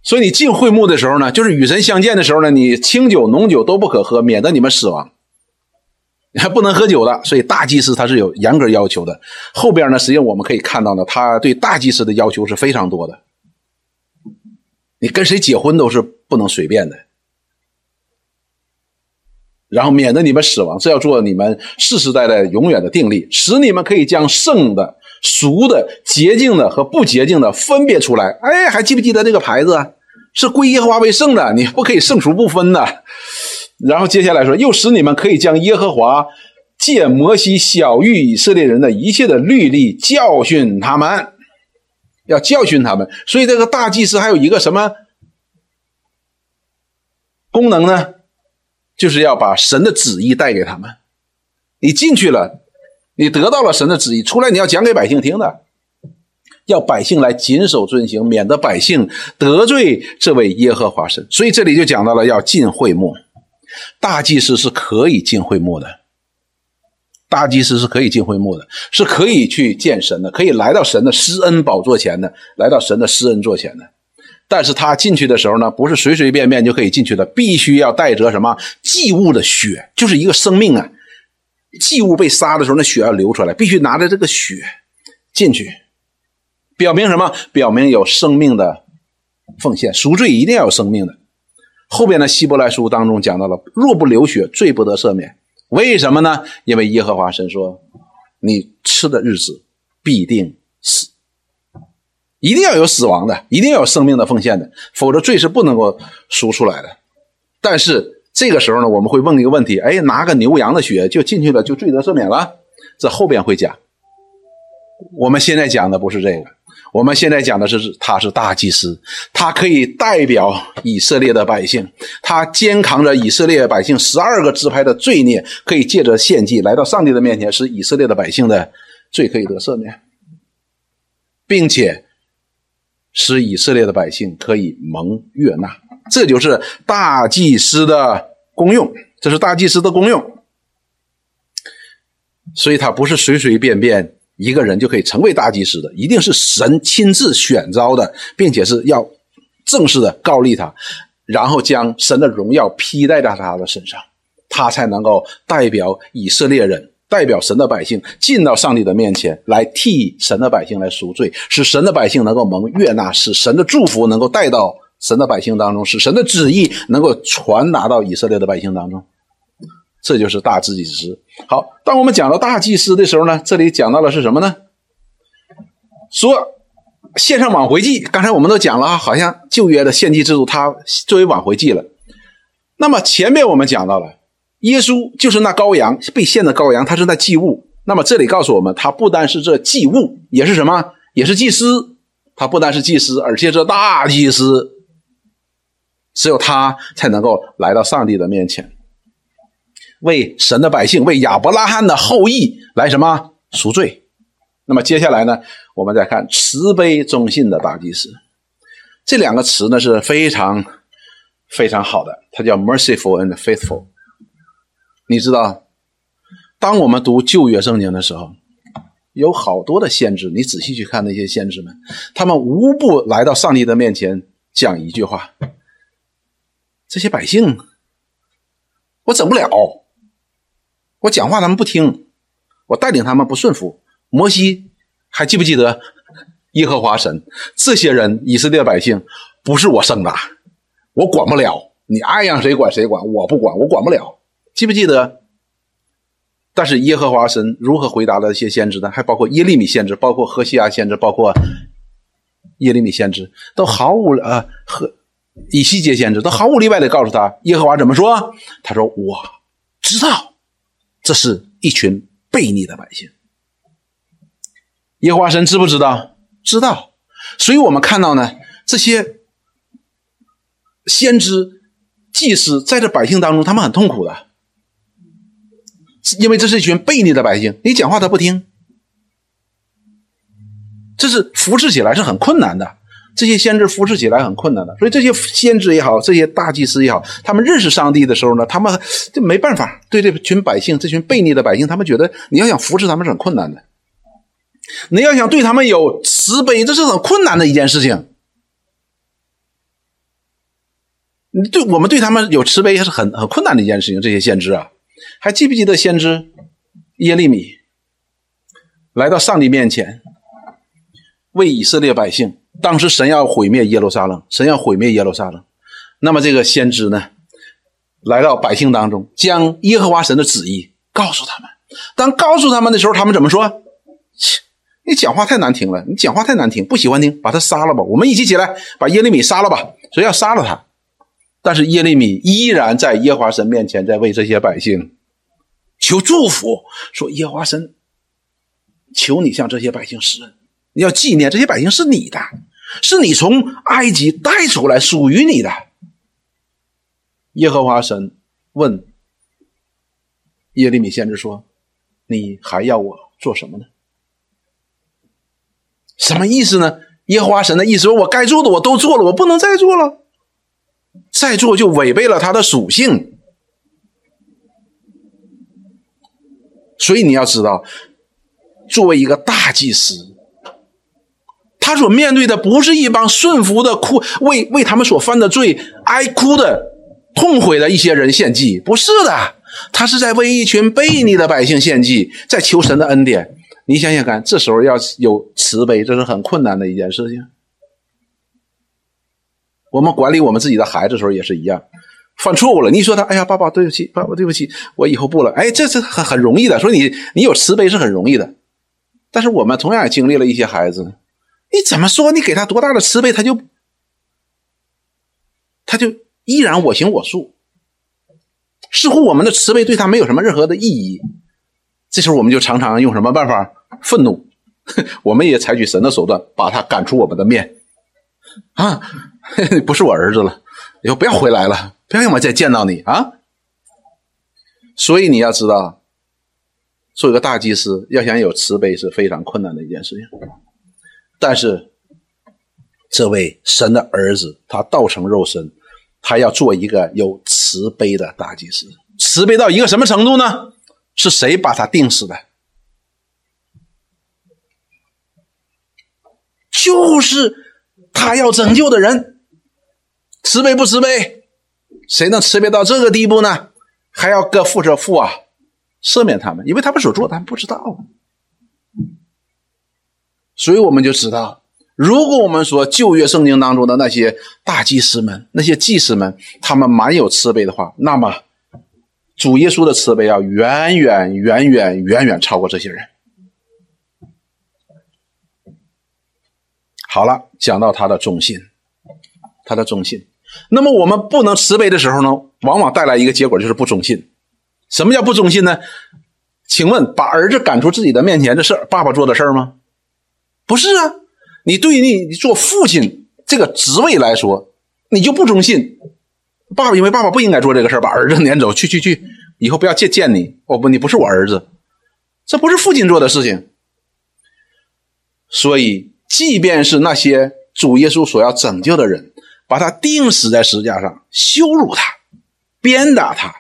所以你进会幕的时候呢，就是与神相见的时候呢，你清酒、浓酒都不可喝，免得你们死亡。你还不能喝酒的，所以大祭司他是有严格要求的。后边呢，实际上我们可以看到呢，他对大祭司的要求是非常多的。你跟谁结婚都是不能随便的，然后免得你们死亡，这要做你们世世代代永远的定力，使你们可以将圣的。熟的、洁净的和不洁净的分别出来。哎，还记不记得这个牌子？是归耶和华为圣的，你不可以圣俗不分的。然后接下来说，又使你们可以将耶和华借摩西小谕以色列人的一切的律例教训他们，要教训他们。所以这个大祭司还有一个什么功能呢？就是要把神的旨意带给他们。你进去了，你得到了神的旨意，出来你要讲给百姓听的。要百姓来谨守遵行，免得百姓得罪这位耶和华神。所以这里就讲到了要进会幕，大祭司是可以进会幕的。大祭司是可以进会幕的，是可以去见神的，可以来到神的施恩宝座前的，来到神的施恩座前的。但是他进去的时候呢，不是随随便便就可以进去的，必须要带着什么祭物的血，就是一个生命啊。祭物被杀的时候，那血要流出来，必须拿着这个血进去。表明什么？表明有生命的奉献，赎罪一定要有生命的。后边的希伯来书当中讲到了，若不流血，罪不得赦免。为什么呢？因为耶和华神说，你吃的日子必定死，一定要有死亡的，一定要有生命的奉献的，否则罪是不能够赎出来的。但是这个时候呢，我们会问一个问题：哎，拿个牛羊的血就进去了，就罪得赦免了？这后边会讲。我们现在讲的不是这个。我们现在讲的是，他是大祭司，他可以代表以色列的百姓，他肩扛着以色列百姓十二个支派的罪孽，可以借着献祭来到上帝的面前，使以色列的百姓的罪可以得赦免，并且使以色列的百姓可以蒙悦纳。这就是大祭司的功用，这是大祭司的功用，所以他不是随随便便。一个人就可以成为大祭司的，一定是神亲自选召的，并且是要正式的告立他，然后将神的荣耀披戴在他的身上，他才能够代表以色列人，代表神的百姓进到上帝的面前来替神的百姓来赎罪，使神的百姓能够蒙悦纳，使神的祝福能够带到神的百姓当中，使神的旨意能够传达到以色列的百姓当中。这就是大祭司。好，当我们讲到大祭司的时候呢，这里讲到的是什么呢？说献上挽回祭。刚才我们都讲了啊，好像旧约的献祭制度，它作为挽回祭了。那么前面我们讲到了，耶稣就是那羔羊被献的羔羊，他是那祭物。那么这里告诉我们，他不单是这祭物，也是什么？也是祭司。他不单是祭司，而且是大祭司。只有他才能够来到上帝的面前。为神的百姓，为亚伯拉罕的后裔来什么赎罪？那么接下来呢？我们再看慈悲忠信的大祭司，这两个词呢是非常非常好的，它叫 merciful and faithful。你知道，当我们读旧约圣经的时候，有好多的先知，你仔细去看那些先知们，他们无不来到上帝的面前讲一句话：这些百姓，我整不了。我讲话他们不听，我带领他们不顺服。摩西还记不记得耶和华神？这些人以色列百姓不是我生的，我管不了。你爱让谁管谁管，我不管，我管不了。记不记得？但是耶和华神如何回答了一些先知呢？还包括耶利米先知，包括何西阿先知，包括耶利米先知，都毫无呃和以西结先知都毫无例外的告诉他耶和华怎么说？他说我知道。这是一群悖逆的百姓，耶和华神知不知道？知道。所以我们看到呢，这些先知、祭司在这百姓当中，他们很痛苦的，因为这是一群悖逆的百姓，你讲话他不听，这是服侍起来是很困难的。这些先知服侍起来很困难的，所以这些先知也好，这些大祭司也好，他们认识上帝的时候呢，他们就没办法对这群百姓、这群悖逆的百姓，他们觉得你要想服侍他们是很困难的，你要想对他们有慈悲，这是很困难的一件事情。你对我们对他们有慈悲也，是很很困难的一件事情。这些先知啊，还记不记得先知耶利米来到上帝面前，为以色列百姓？当时神要毁灭耶路撒冷，神要毁灭耶路撒冷。那么这个先知呢，来到百姓当中，将耶和华神的旨意告诉他们。当告诉他们的时候，他们怎么说？切，你讲话太难听了，你讲话太难听，不喜欢听，把他杀了吧。我们一起起来，把耶利米杀了吧。所以要杀了他。但是耶利米依然在耶和华神面前，在为这些百姓求祝福，说：“耶和华神，求你向这些百姓施恩，你要纪念这些百姓是你的，是你从埃及带出来，属于你的。”耶和华神问耶利米先知说：“你还要我做什么呢？”什么意思呢？耶和华神的意思说：“我该做的我都做了，我不能再做了。”再做就违背了它的属性，所以你要知道，作为一个大祭司，他所面对的不是一帮顺服的哭为为他们所犯的罪哀哭的痛悔的一些人献祭，不是的，他是在为一群悖逆的百姓献祭，在求神的恩典。你想想看，这时候要有慈悲，这是很困难的一件事情。我们管理我们自己的孩子的时候也是一样，犯错误了，你说他，哎呀，爸爸对不起，爸爸对不起，我以后不了。哎，这是很很容易的，所以你你有慈悲是很容易的。但是我们同样也经历了一些孩子，你怎么说，你给他多大的慈悲，他就他就依然我行我素，似乎我们的慈悲对他没有什么任何的意义。这时候我们就常常用什么办法？愤怒，我们也采取神的手段，把他赶出我们的面啊。不是我儿子了，以后不要回来了，不要让我再见到你啊！所以你要知道，做一个大祭司，要想有慈悲是非常困难的一件事情。但是，这位神的儿子，他道成肉身，他要做一个有慈悲的大祭司。慈悲到一个什么程度呢？是谁把他定死的？就是。他要拯救的人，慈悲不慈悲？谁能慈悲到这个地步呢？还要各负着负啊，赦免他们，因为他们所做，他们不知道。所以我们就知道，如果我们说旧约圣经当中的那些大祭司们、那些祭司们，他们蛮有慈悲的话，那么主耶稣的慈悲要远远远远远远超过这些人。好了，讲到他的忠心，他的忠心。那么我们不能慈悲的时候呢，往往带来一个结果就是不忠心。什么叫不忠心呢？请问，把儿子赶出自己的面前，这是爸爸做的事吗？不是啊，你对你做父亲这个职位来说，你就不忠信。爸爸因为爸爸不应该做这个事，把儿子撵走，去去去，以后不要见见你。哦不，你不是我儿子，这不是父亲做的事情。所以。即便是那些主耶稣所要拯救的人，把他钉死在石架上，羞辱他，鞭打他，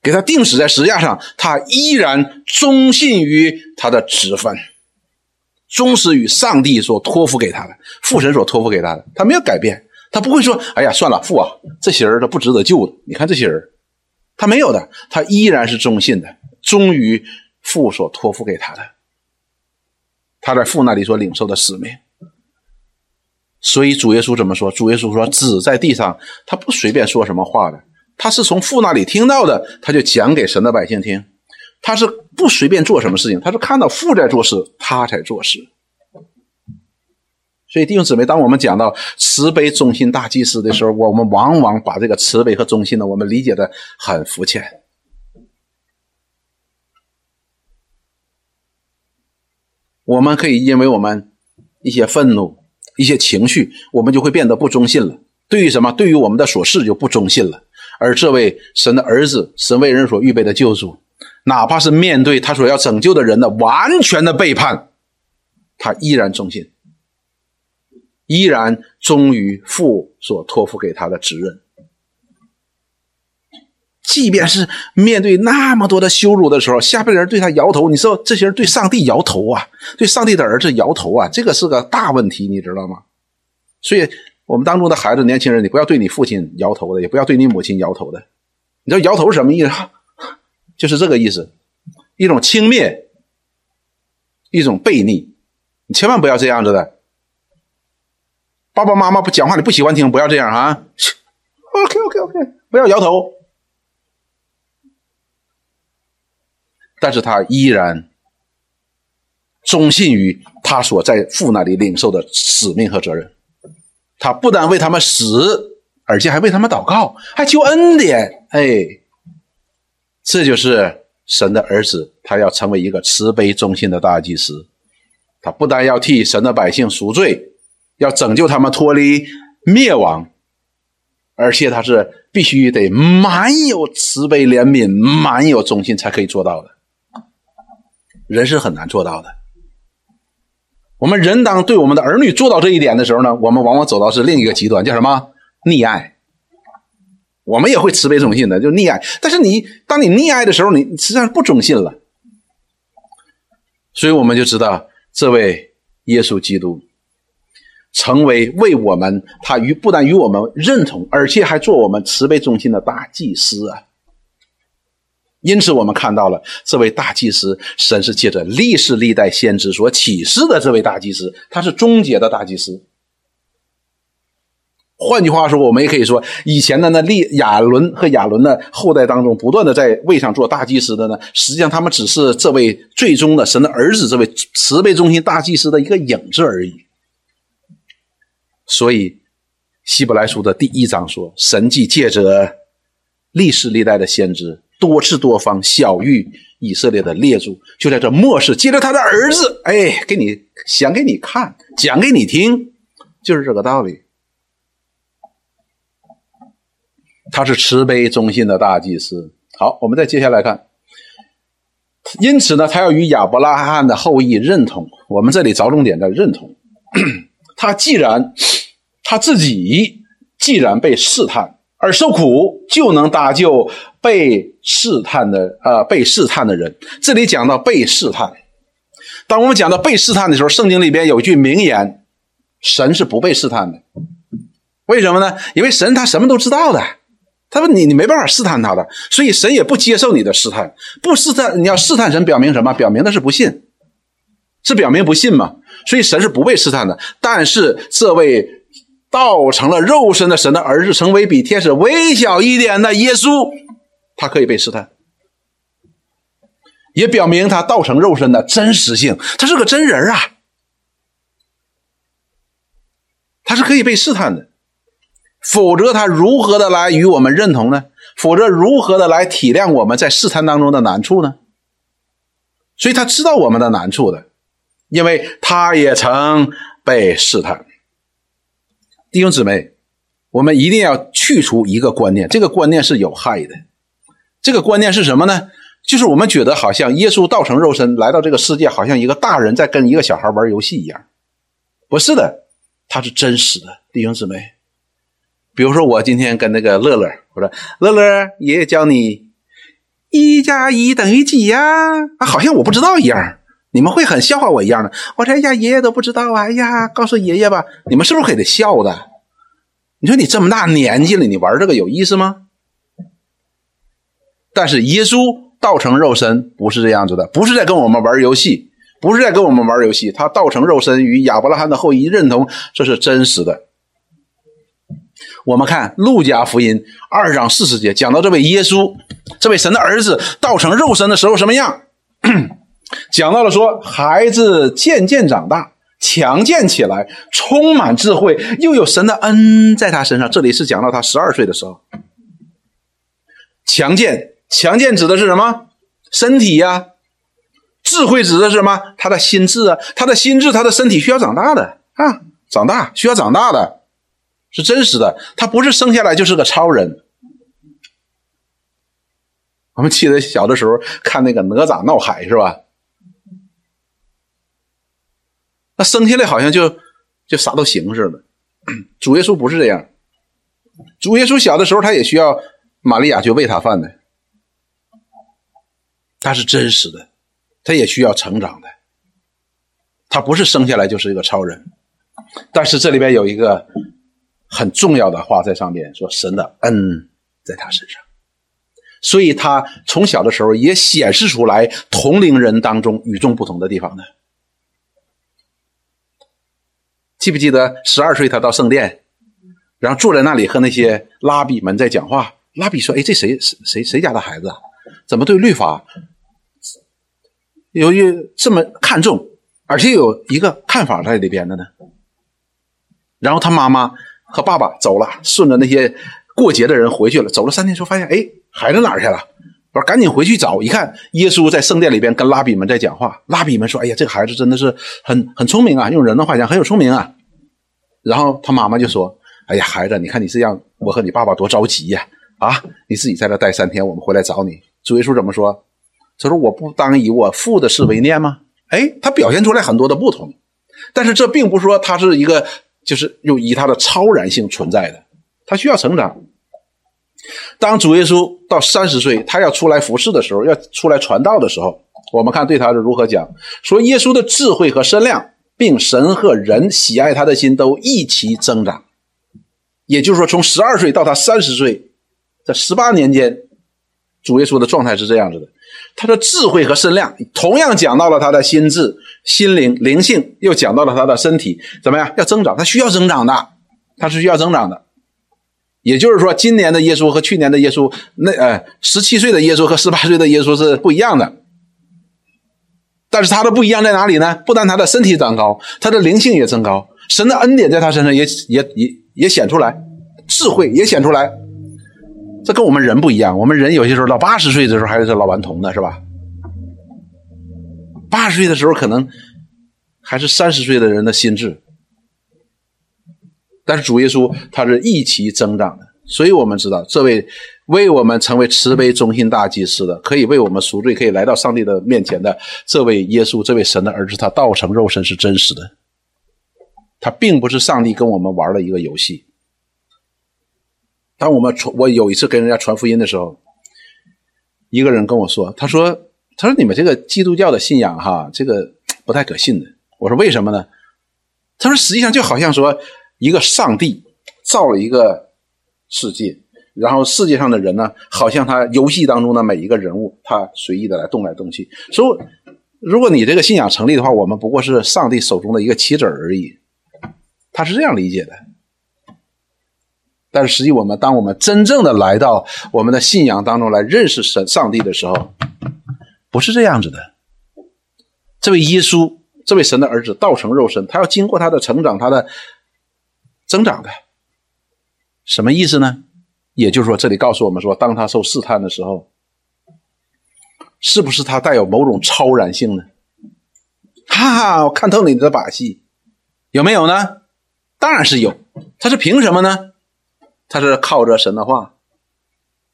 给他钉死在石架上，他依然忠信于他的职分，忠实于上帝所托付给他的父神所托付给他的，他没有改变，他不会说：“哎呀，算了，父啊，这些人他不值得救的。”你看这些人，他没有的，他依然是忠信的，忠于父所托付给他的。他在父那里所领受的使命，所以主耶稣怎么说？主耶稣说：“子在地上，他不随便说什么话的，他是从父那里听到的，他就讲给神的百姓听。他是不随便做什么事情，他是看到父在做事，他才做事。所以弟兄姊妹，当我们讲到慈悲忠心大祭司的时候，我们往往把这个慈悲和忠心呢，我们理解的很肤浅。”我们可以因为我们一些愤怒、一些情绪，我们就会变得不忠信了。对于什么？对于我们的琐事就不忠信了。而这位神的儿子，神为人所预备的救主，哪怕是面对他所要拯救的人的完全的背叛，他依然忠心，依然忠于父所托付给他的职任。即便是面对那么多的羞辱的时候，下边人对他摇头，你知道这些人对上帝摇头啊，对上帝的儿子摇头啊，这个是个大问题，你知道吗？所以，我们当中的孩子、年轻人，你不要对你父亲摇头的，也不要对你母亲摇头的。你知道摇头是什么意思？就是这个意思，一种轻蔑，一种悖逆。你千万不要这样子的。爸爸妈妈不讲话，你不喜欢听，不要这样啊。OK OK OK，不要摇头。但是他依然忠信于他所在父那里领受的使命和责任，他不但为他们死，而且还为他们祷告，还求恩典。哎，这就是神的儿子，他要成为一个慈悲忠心的大祭司。他不但要替神的百姓赎罪，要拯救他们脱离灭亡，而且他是必须得满有慈悲怜悯、满有忠心才可以做到的。人是很难做到的。我们人当对我们的儿女做到这一点的时候呢，我们往往走到是另一个极端，叫什么溺爱。我们也会慈悲忠心的，就溺爱。但是你当你溺爱的时候，你实际上不忠信了。所以我们就知道。这位耶稣基督成为为我们，他与不但与我们认同，而且还做我们慈悲忠心的大祭司啊！因此，我们看到了这位大祭司，神是借着历世历代先知所启示的这位大祭司，他是终结的大祭司。换句话说，我们也可以说，以前的那利亚伦和亚伦的后代当中，不断的在位上做大祭司的呢，实际上他们只是这位最终的神的儿子，这位慈悲中心大祭司的一个影子而已。所以，希伯来书的第一章说，神既借着历世历代的先知，多次多方晓谕以色列的列祖，就在这末世，借着他的儿子，哎，给你讲给你看，讲给你听，就是这个道理。他是慈悲忠心的大祭司。好，我们再接下来看。因此呢，他要与亚伯拉罕的后裔认同。我们这里着重点在认同。他既然他自己既然被试探而受苦，就能搭救被试探的呃被试探的人。这里讲到被试探。当我们讲到被试探的时候，圣经里边有一句名言：神是不被试探的。为什么呢？因为神他什么都知道的。他说：“你你没办法试探他的，所以神也不接受你的试探。不试探，你要试探神，表明什么？表明的是不信，是表明不信嘛？所以神是不被试探的。但是这位道成了肉身的神的儿子，成为比天使微小一点的耶稣，他可以被试探，也表明他道成肉身的真实性。他是个真人啊，他是可以被试探的。”否则，他如何的来与我们认同呢？否则，如何的来体谅我们在试探当中的难处呢？所以他知道我们的难处的，因为他也曾被试探。弟兄姊妹，我们一定要去除一个观念，这个观念是有害的。这个观念是什么呢？就是我们觉得好像耶稣道成肉身来到这个世界，好像一个大人在跟一个小孩玩游戏一样。不是的，他是真实的，弟兄姊妹。比如说，我今天跟那个乐乐，我说：“乐乐，爷爷教你一加一等于几呀？”啊，好像我不知道一样。你们会很笑话我一样的。我说：“哎呀，爷爷都不知道啊！哎呀，告诉爷爷吧。”你们是不是得笑的？你说你这么大年纪了，你玩这个有意思吗？但是耶稣道成肉身不是这样子的，不是在跟我们玩游戏，不是在跟我们玩游戏。他道成肉身与亚伯拉罕的后裔认同，这是真实的。我们看《路加福音》二章四十节，讲到这位耶稣，这位神的儿子道成肉身的时候什么样？讲到了说，孩子渐渐长大，强健起来，充满智慧，又有神的恩在他身上。这里是讲到他十二岁的时候，强健，强健指的是什么？身体呀。智慧指的是什么？他的心智啊，他的心智，他的身体需要长大的啊，长大需要长大的。是真实的，他不是生下来就是个超人。我们记得小的时候看那个哪吒闹海是吧？那生下来好像就就啥都行似的。主耶稣不是这样，主耶稣小的时候他也需要玛利亚去喂他饭的，他是真实的，他也需要成长的。他不是生下来就是一个超人，但是这里边有一个。很重要的话在上面说，神的恩在他身上，所以他从小的时候也显示出来同龄人当中与众不同的地方呢。记不记得十二岁他到圣殿，然后坐在那里和那些拉比们在讲话？拉比说：“哎，这谁谁谁家的孩子啊？怎么对律法由于这么看重，而且有一个看法在里边的呢？”然后他妈妈。和爸爸走了，顺着那些过节的人回去了。走了三天之后，发现哎，孩子哪儿去了？我说，赶紧回去找。一看，耶稣在圣殿里边跟拉比们在讲话。拉比们说：“哎呀，这个孩子真的是很很聪明啊，用人的话讲，很有聪明啊。”然后他妈妈就说：“哎呀，孩子，你看你这样，我和你爸爸多着急呀！啊，你自己在这待三天，我们回来找你。”主耶稣怎么说？他说：“我不当以我父的事为念吗？”哎，他表现出来很多的不同，但是这并不是说他是一个就是又以他的超然性存在的，他需要成长。当主耶稣到三十岁，他要出来服侍的时候，要出来传道的时候，我们看对他是如何讲：说耶稣的智慧和身量，并神和人喜爱他的心都一起增长。也就是说，从十二岁到他三十岁，这十八年间，主耶稣的状态是这样子的。他的智慧和身量，同样讲到了他的心智、心灵、灵性，又讲到了他的身体，怎么样？要增长，他需要增长的，他是需要增长的。也就是说，今年的耶稣和去年的耶稣，那呃，十七岁的耶稣和十八岁的耶稣是不一样的。但是他的不一样在哪里呢？不但他的身体长高，他的灵性也增高，神的恩典在他身上也也也也显出来，智慧也显出来。这跟我们人不一样，我们人有些时候到八十岁的时候还是老顽童呢，是吧？八十岁的时候可能还是三十岁的人的心智。但是主耶稣他是一起增长的，所以我们知道这位为我们成为慈悲忠心大祭司的，可以为我们赎罪，可以来到上帝的面前的这位耶稣，这位神的儿子，他道成肉身是真实的，他并不是上帝跟我们玩的一个游戏。当我们传我有一次跟人家传福音的时候，一个人跟我说，他说他说你们这个基督教的信仰哈，这个不太可信的。我说为什么呢？他说实际上就好像说。一个上帝造了一个世界，然后世界上的人呢，好像他游戏当中的每一个人物，他随意的来动来动去。所以，如果你这个信仰成立的话，我们不过是上帝手中的一个棋子而已。他是这样理解的。但是实际我们当我们真正的来到我们的信仰当中来认识神上帝的时候，不是这样子的。这位耶稣，这位神的儿子，道成肉身，他要经过他的成长，他的。增长的，什么意思呢？也就是说，这里告诉我们说，当他受试探的时候，是不是他带有某种超然性呢？哈哈，我看透你的把戏，有没有呢？当然是有。他是凭什么呢？他是靠着神的话，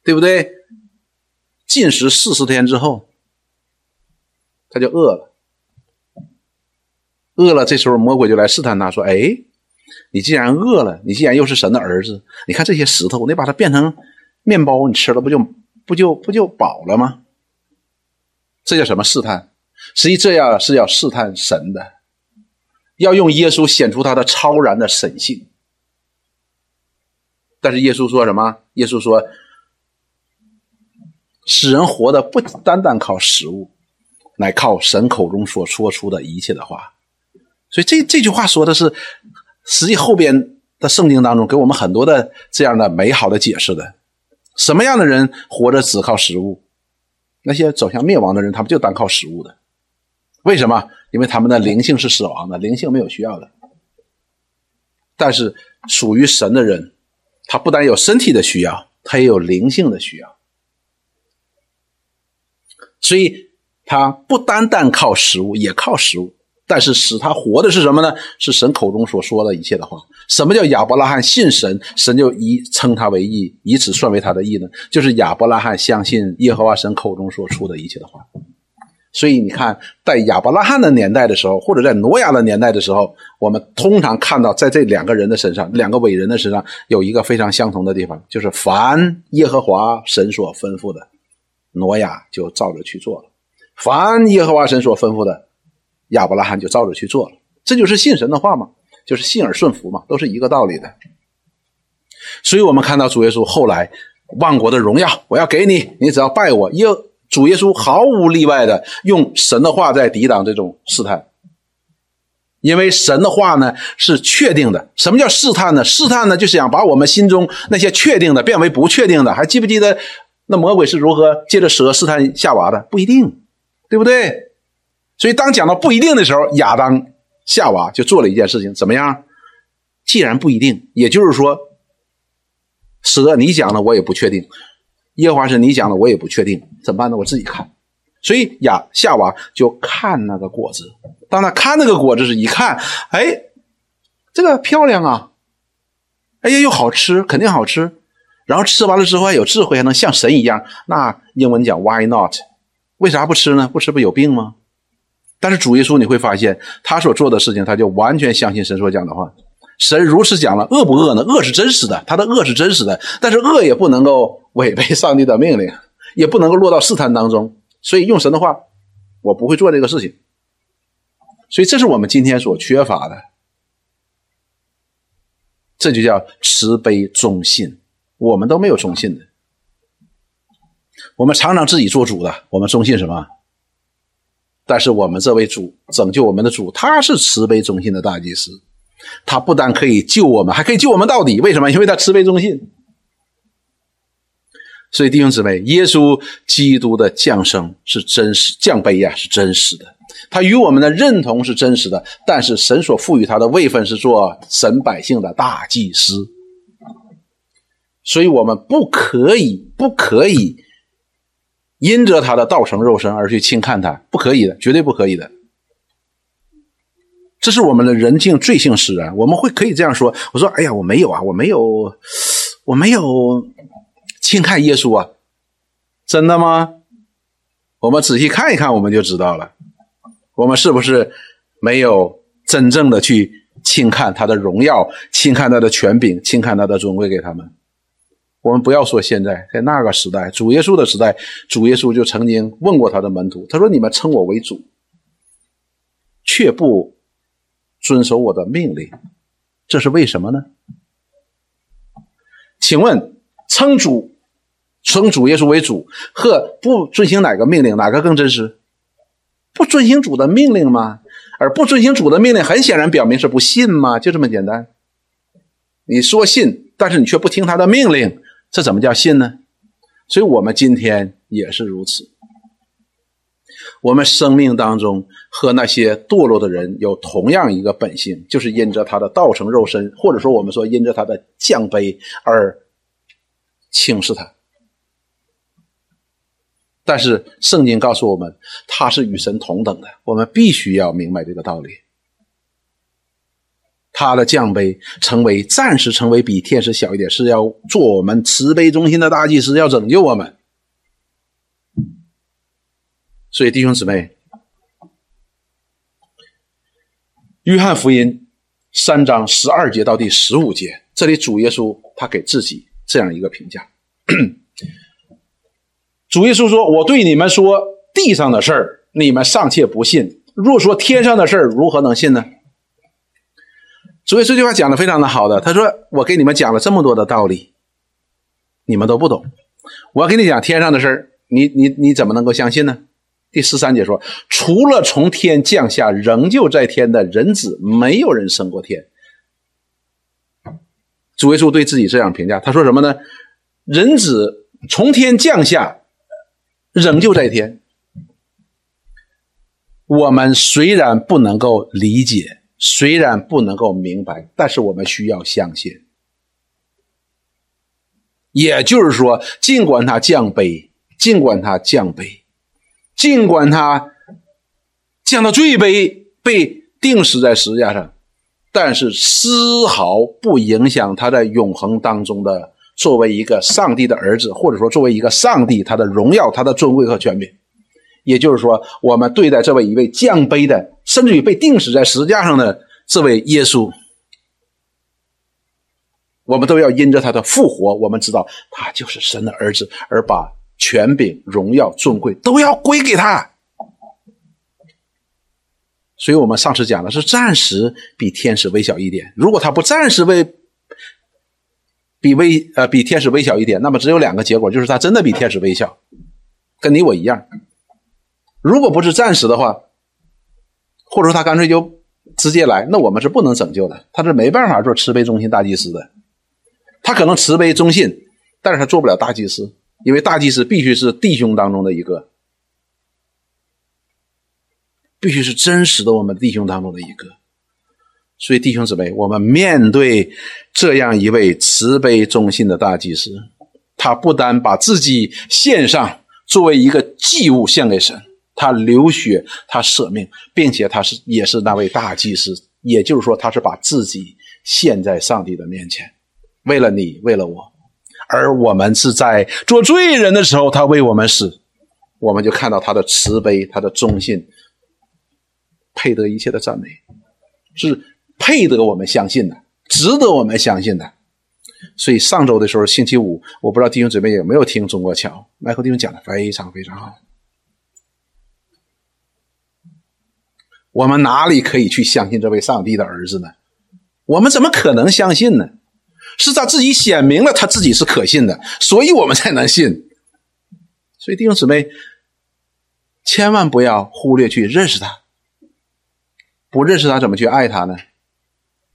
对不对？进食四十天之后，他就饿了，饿了。这时候魔鬼就来试探他，说：“哎。”你既然饿了，你既然又是神的儿子，你看这些石头，你把它变成面包，你吃了不就不就不就饱了吗？这叫什么试探？实际这样是要试探神的，要用耶稣显出他的超然的神性。但是耶稣说什么？耶稣说，使人活的不单单靠食物，乃靠神口中所说出的一切的话。所以这这句话说的是。实际后边的圣经当中给我们很多的这样的美好的解释的，什么样的人活着只靠食物？那些走向灭亡的人，他们就单靠食物的。为什么？因为他们的灵性是死亡的，灵性没有需要的。但是属于神的人，他不但有身体的需要，他也有灵性的需要。所以他不单单靠食物，也靠食物。但是使他活的是什么呢？是神口中所说的一切的话。什么叫亚伯拉罕信神，神就以称他为义，以此算为他的义呢？就是亚伯拉罕相信耶和华神口中所出的一切的话。所以你看，在亚伯拉罕的年代的时候，或者在挪亚的年代的时候，我们通常看到在这两个人的身上，两个伟人的身上有一个非常相同的地方，就是凡耶和华神所吩咐的，挪亚就照着去做了；凡耶和华神所吩咐的。亚伯拉罕就照着去做了，这就是信神的话嘛，就是信而顺服嘛，都是一个道理的。所以，我们看到主耶稣后来万国的荣耀，我要给你，你只要拜我。耶，主耶稣毫无例外的用神的话在抵挡这种试探，因为神的话呢是确定的。什么叫试探呢？试探呢就是想把我们心中那些确定的变为不确定的。还记不记得那魔鬼是如何借着蛇试探夏娃的？不一定，对不对？所以，当讲到不一定的时候，亚当、夏娃就做了一件事情，怎么样？既然不一定，也就是说，蛇你讲的我也不确定，耶和华是你讲的我也不确定，怎么办呢？我自己看。所以亚夏娃就看那个果子，当他看那个果子时，一看，哎，这个漂亮啊，哎呀又好吃，肯定好吃。然后吃完了之后还有智慧，还能像神一样。那英文讲 Why not？为啥不吃呢？不吃不有病吗？但是主耶稣你会发现，他所做的事情，他就完全相信神所讲的话。神如此讲了，恶不恶呢？恶是真实的，他的恶是真实的，但是恶也不能够违背上帝的命令，也不能够落到试探当中。所以用神的话，我不会做这个事情。所以这是我们今天所缺乏的，这就叫慈悲忠信。我们都没有忠信的，我们常常自己做主的，我们忠信什么？但是我们这位主拯救我们的主，他是慈悲忠信的大祭司，他不但可以救我们，还可以救我们到底。为什么？因为他慈悲忠信。所以弟兄姊妹，耶稣基督的降生是真实，降杯呀是真实的，他与我们的认同是真实的。但是神所赋予他的位分是做神百姓的大祭司，所以我们不可以，不可以因着他的道成肉身而去轻看他，不可以的，绝对不可以的。这是我们的人性罪性使然，我们会可以这样说：我说，哎呀，我没有啊，我没有，我没有。轻看耶稣啊，真的吗？我们仔细看一看，我们就知道了。我们是不是没有真正的去轻看他的荣耀，轻看他的权柄，轻看他的尊贵给他们？我们不要说现在，在那个时代，主耶稣的时代，主耶稣就曾经问过他的门徒，他说：“你们称我为主，却不遵守我的命令，这是为什么呢？”请问称主？称主耶稣为主，和不遵行哪个命令，哪个更真实？不遵行主的命令吗？而不遵行主的命令，很显然表明是不信吗？就这么简单。你说信，但是你却不听他的命令，这怎么叫信呢？所以我们今天也是如此。我们生命当中和那些堕落的人有同样一个本性，就是因着他的道成肉身，或者说我们说因着他的降卑而轻视他。但是圣经告诉我们，他是与神同等的，我们必须要明白这个道理。他的降杯成为暂时成为比天使小一点，是要做我们慈悲中心的大祭司，要拯救我们。所以弟兄姊妹，约翰福音三章十二节到第十五节，这里主耶稣他给自己这样一个评价。主耶稣说：“我对你们说地上的事儿，你们尚且不信；若说天上的事儿，如何能信呢？”所以这句话讲的非常的好的，他说：“我给你们讲了这么多的道理，你们都不懂。我要给你讲天上的事儿，你你你怎么能够相信呢？”第十三节说：“除了从天降下仍旧在天的人子，没有人升过天。”主耶稣对自己这样评价，他说什么呢？人子从天降下。仍旧在天。我们虽然不能够理解，虽然不能够明白，但是我们需要相信。也就是说，尽管他降卑，尽管他降卑，尽管他降到最卑，被钉死在十字架上，但是丝毫不影响他在永恒当中的。作为一个上帝的儿子，或者说作为一个上帝，他的荣耀、他的尊贵和权柄，也就是说，我们对待这位一位降卑的，甚至于被钉死在十字架上的这位耶稣，我们都要因着他的复活，我们知道他就是神的儿子，而把权柄、荣耀、尊贵都要归给他。所以，我们上次讲的是暂时比天使微小一点，如果他不暂时为。比微呃比天使微小一点，那么只有两个结果，就是他真的比天使微小，跟你我一样。如果不是暂时的话，或者说他干脆就直接来，那我们是不能拯救的。他是没办法做慈悲忠心大祭司的。他可能慈悲忠信，但是他做不了大祭司，因为大祭司必须是弟兄当中的一个，必须是真实的我们弟兄当中的一个。所以弟兄姊妹，我们面对这样一位慈悲忠信的大祭司，他不单把自己献上作为一个祭物献给神，他流血，他舍命，并且他是也是那位大祭司，也就是说，他是把自己献在上帝的面前，为了你，为了我，而我们是在做罪人的时候，他为我们死，我们就看到他的慈悲，他的忠信，配得一切的赞美，是。配得我们相信的，值得我们相信的。所以上周的时候，星期五，我不知道弟兄姊妹有没有听中国桥，麦克弟兄讲的非常非常好。我们哪里可以去相信这位上帝的儿子呢？我们怎么可能相信呢？是他自己显明了他自己是可信的，所以我们才能信。所以弟兄姊妹，千万不要忽略去认识他。不认识他，怎么去爱他呢？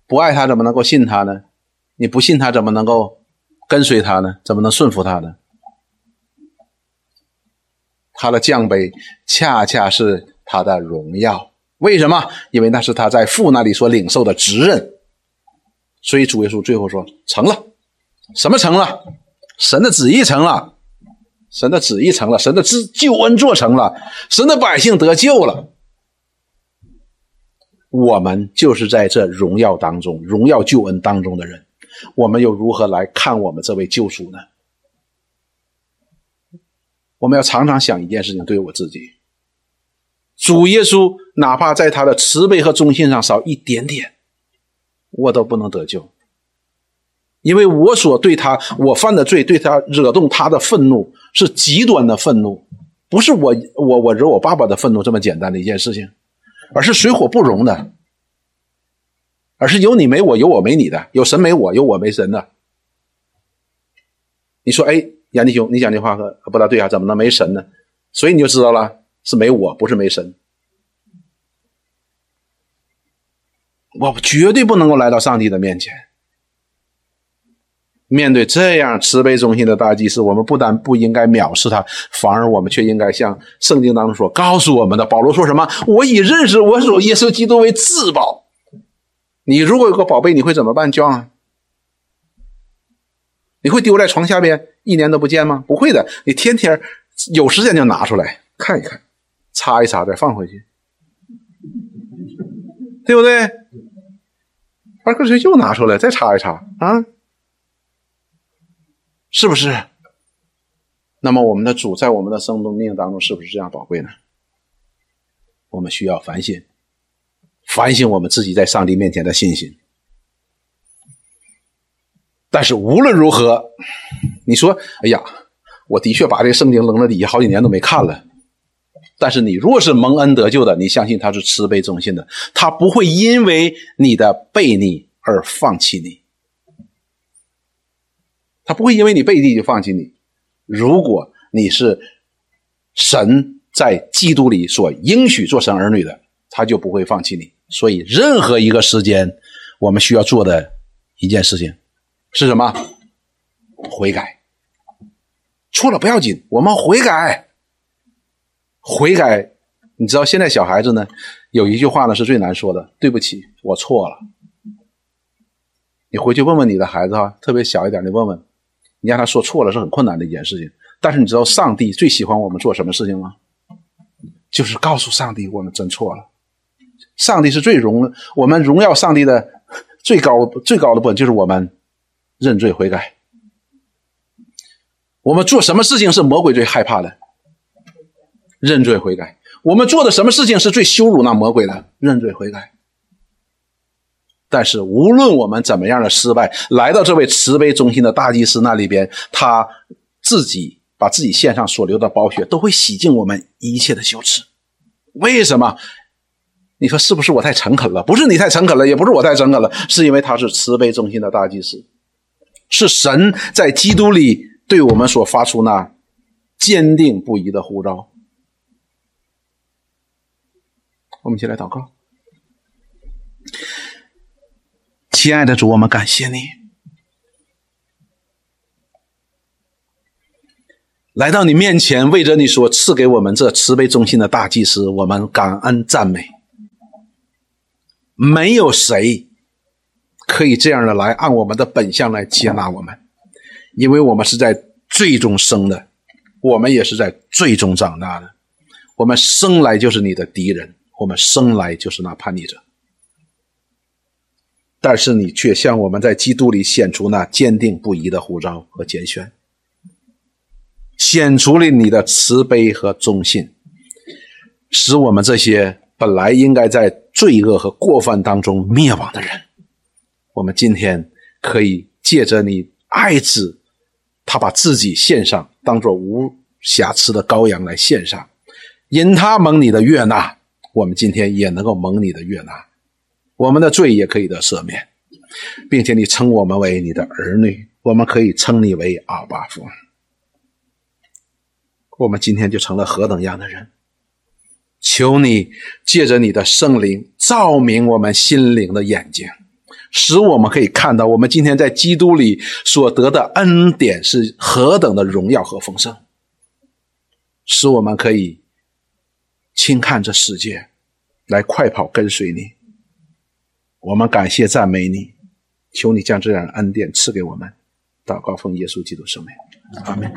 不爱他怎么能够信他呢？你不信他怎么能够跟随他呢？怎么能顺服他呢？他的降杯恰恰是他的荣耀。为什么？因为那是他在父那里所领受的职任。所以主耶稣最后说：“成了，什么成了？神的旨意成了，神的旨意成了，神的之救恩做成了，神的百姓得救了。”我们就是在这荣耀当中、荣耀救恩当中的人，我们又如何来看我们这位救主呢？我们要常常想一件事情：对我自己，主耶稣哪怕在他的慈悲和忠心上少一点点，我都不能得救，因为我所对他我犯的罪，对他惹动他的愤怒是极端的愤怒，不是我我我惹我爸爸的愤怒这么简单的一件事情。而是水火不容的，而是有你没我，有我没你的，有神没我，有我没神的。你说，哎，杨弟兄，你讲这话可不大对啊？怎么能没神呢？所以你就知道了，是没我，不是没神。我绝对不能够来到上帝的面前。面对这样慈悲忠心的大祭司，我们不但不应该藐视他，反而我们却应该像圣经当中所告诉我们的。保罗说什么？我以认识我主耶稣基督为至宝。你如果有个宝贝，你会怎么办？John，你会丢在床下边一年都不见吗？不会的，你天天有时间就拿出来看一看，擦一擦再放回去，对不对？二哥，又拿出来再擦一擦啊？是不是？那么我们的主在我们的生命当中是不是这样宝贵呢？我们需要反省，反省我们自己在上帝面前的信心。但是无论如何，你说，哎呀，我的确把这圣经扔在底下好几年都没看了。但是你若是蒙恩得救的，你相信他是慈悲忠信的，他不会因为你的背逆而放弃你。他不会因为你背地就放弃你。如果你是神在基督里所应许做神儿女的，他就不会放弃你。所以，任何一个时间，我们需要做的一件事情是什么？悔改。错了不要紧，我们悔改。悔改，你知道现在小孩子呢，有一句话呢是最难说的：“对不起，我错了。”你回去问问你的孩子哈，特别小一点，你问问。你让他说错了是很困难的一件事情，但是你知道上帝最喜欢我们做什么事情吗？就是告诉上帝我们真错了。上帝是最荣我们荣耀上帝的最高最高的部分，就是我们认罪悔改。我们做什么事情是魔鬼最害怕的？认罪悔改。我们做的什么事情是最羞辱那魔鬼的？认罪悔改。但是，无论我们怎么样的失败，来到这位慈悲忠心的大祭司那里边，他自己把自己献上所流的宝血，都会洗净我们一切的羞耻。为什么？你说是不是我太诚恳了？不是你太诚恳了，也不是我太诚恳了，是因为他是慈悲忠心的大祭司，是神在基督里对我们所发出那坚定不移的呼召。我们一起来祷告。亲爱的主，我们感谢你来到你面前，为着你所赐给我们这慈悲忠心的大祭司，我们感恩赞美。没有谁可以这样的来按我们的本相来接纳我们，因为我们是在最终生的，我们也是在最终长大的。我们生来就是你的敌人，我们生来就是那叛逆者。但是你却向我们在基督里显出那坚定不移的呼召和拣选，显出了你的慈悲和忠信，使我们这些本来应该在罪恶和过犯当中灭亡的人，我们今天可以借着你爱子，他把自己献上，当做无瑕疵的羔羊来献上，因他蒙你的悦纳，我们今天也能够蒙你的悦纳。我们的罪也可以得赦免，并且你称我们为你的儿女，我们可以称你为阿巴父。我们今天就成了何等样的人？求你借着你的圣灵照明我们心灵的眼睛，使我们可以看到我们今天在基督里所得的恩典是何等的荣耀和丰盛，使我们可以轻看这世界，来快跑跟随你。我们感谢赞美你，求你将这样的恩典赐给我们。祷告奉耶稣基督圣名，阿门。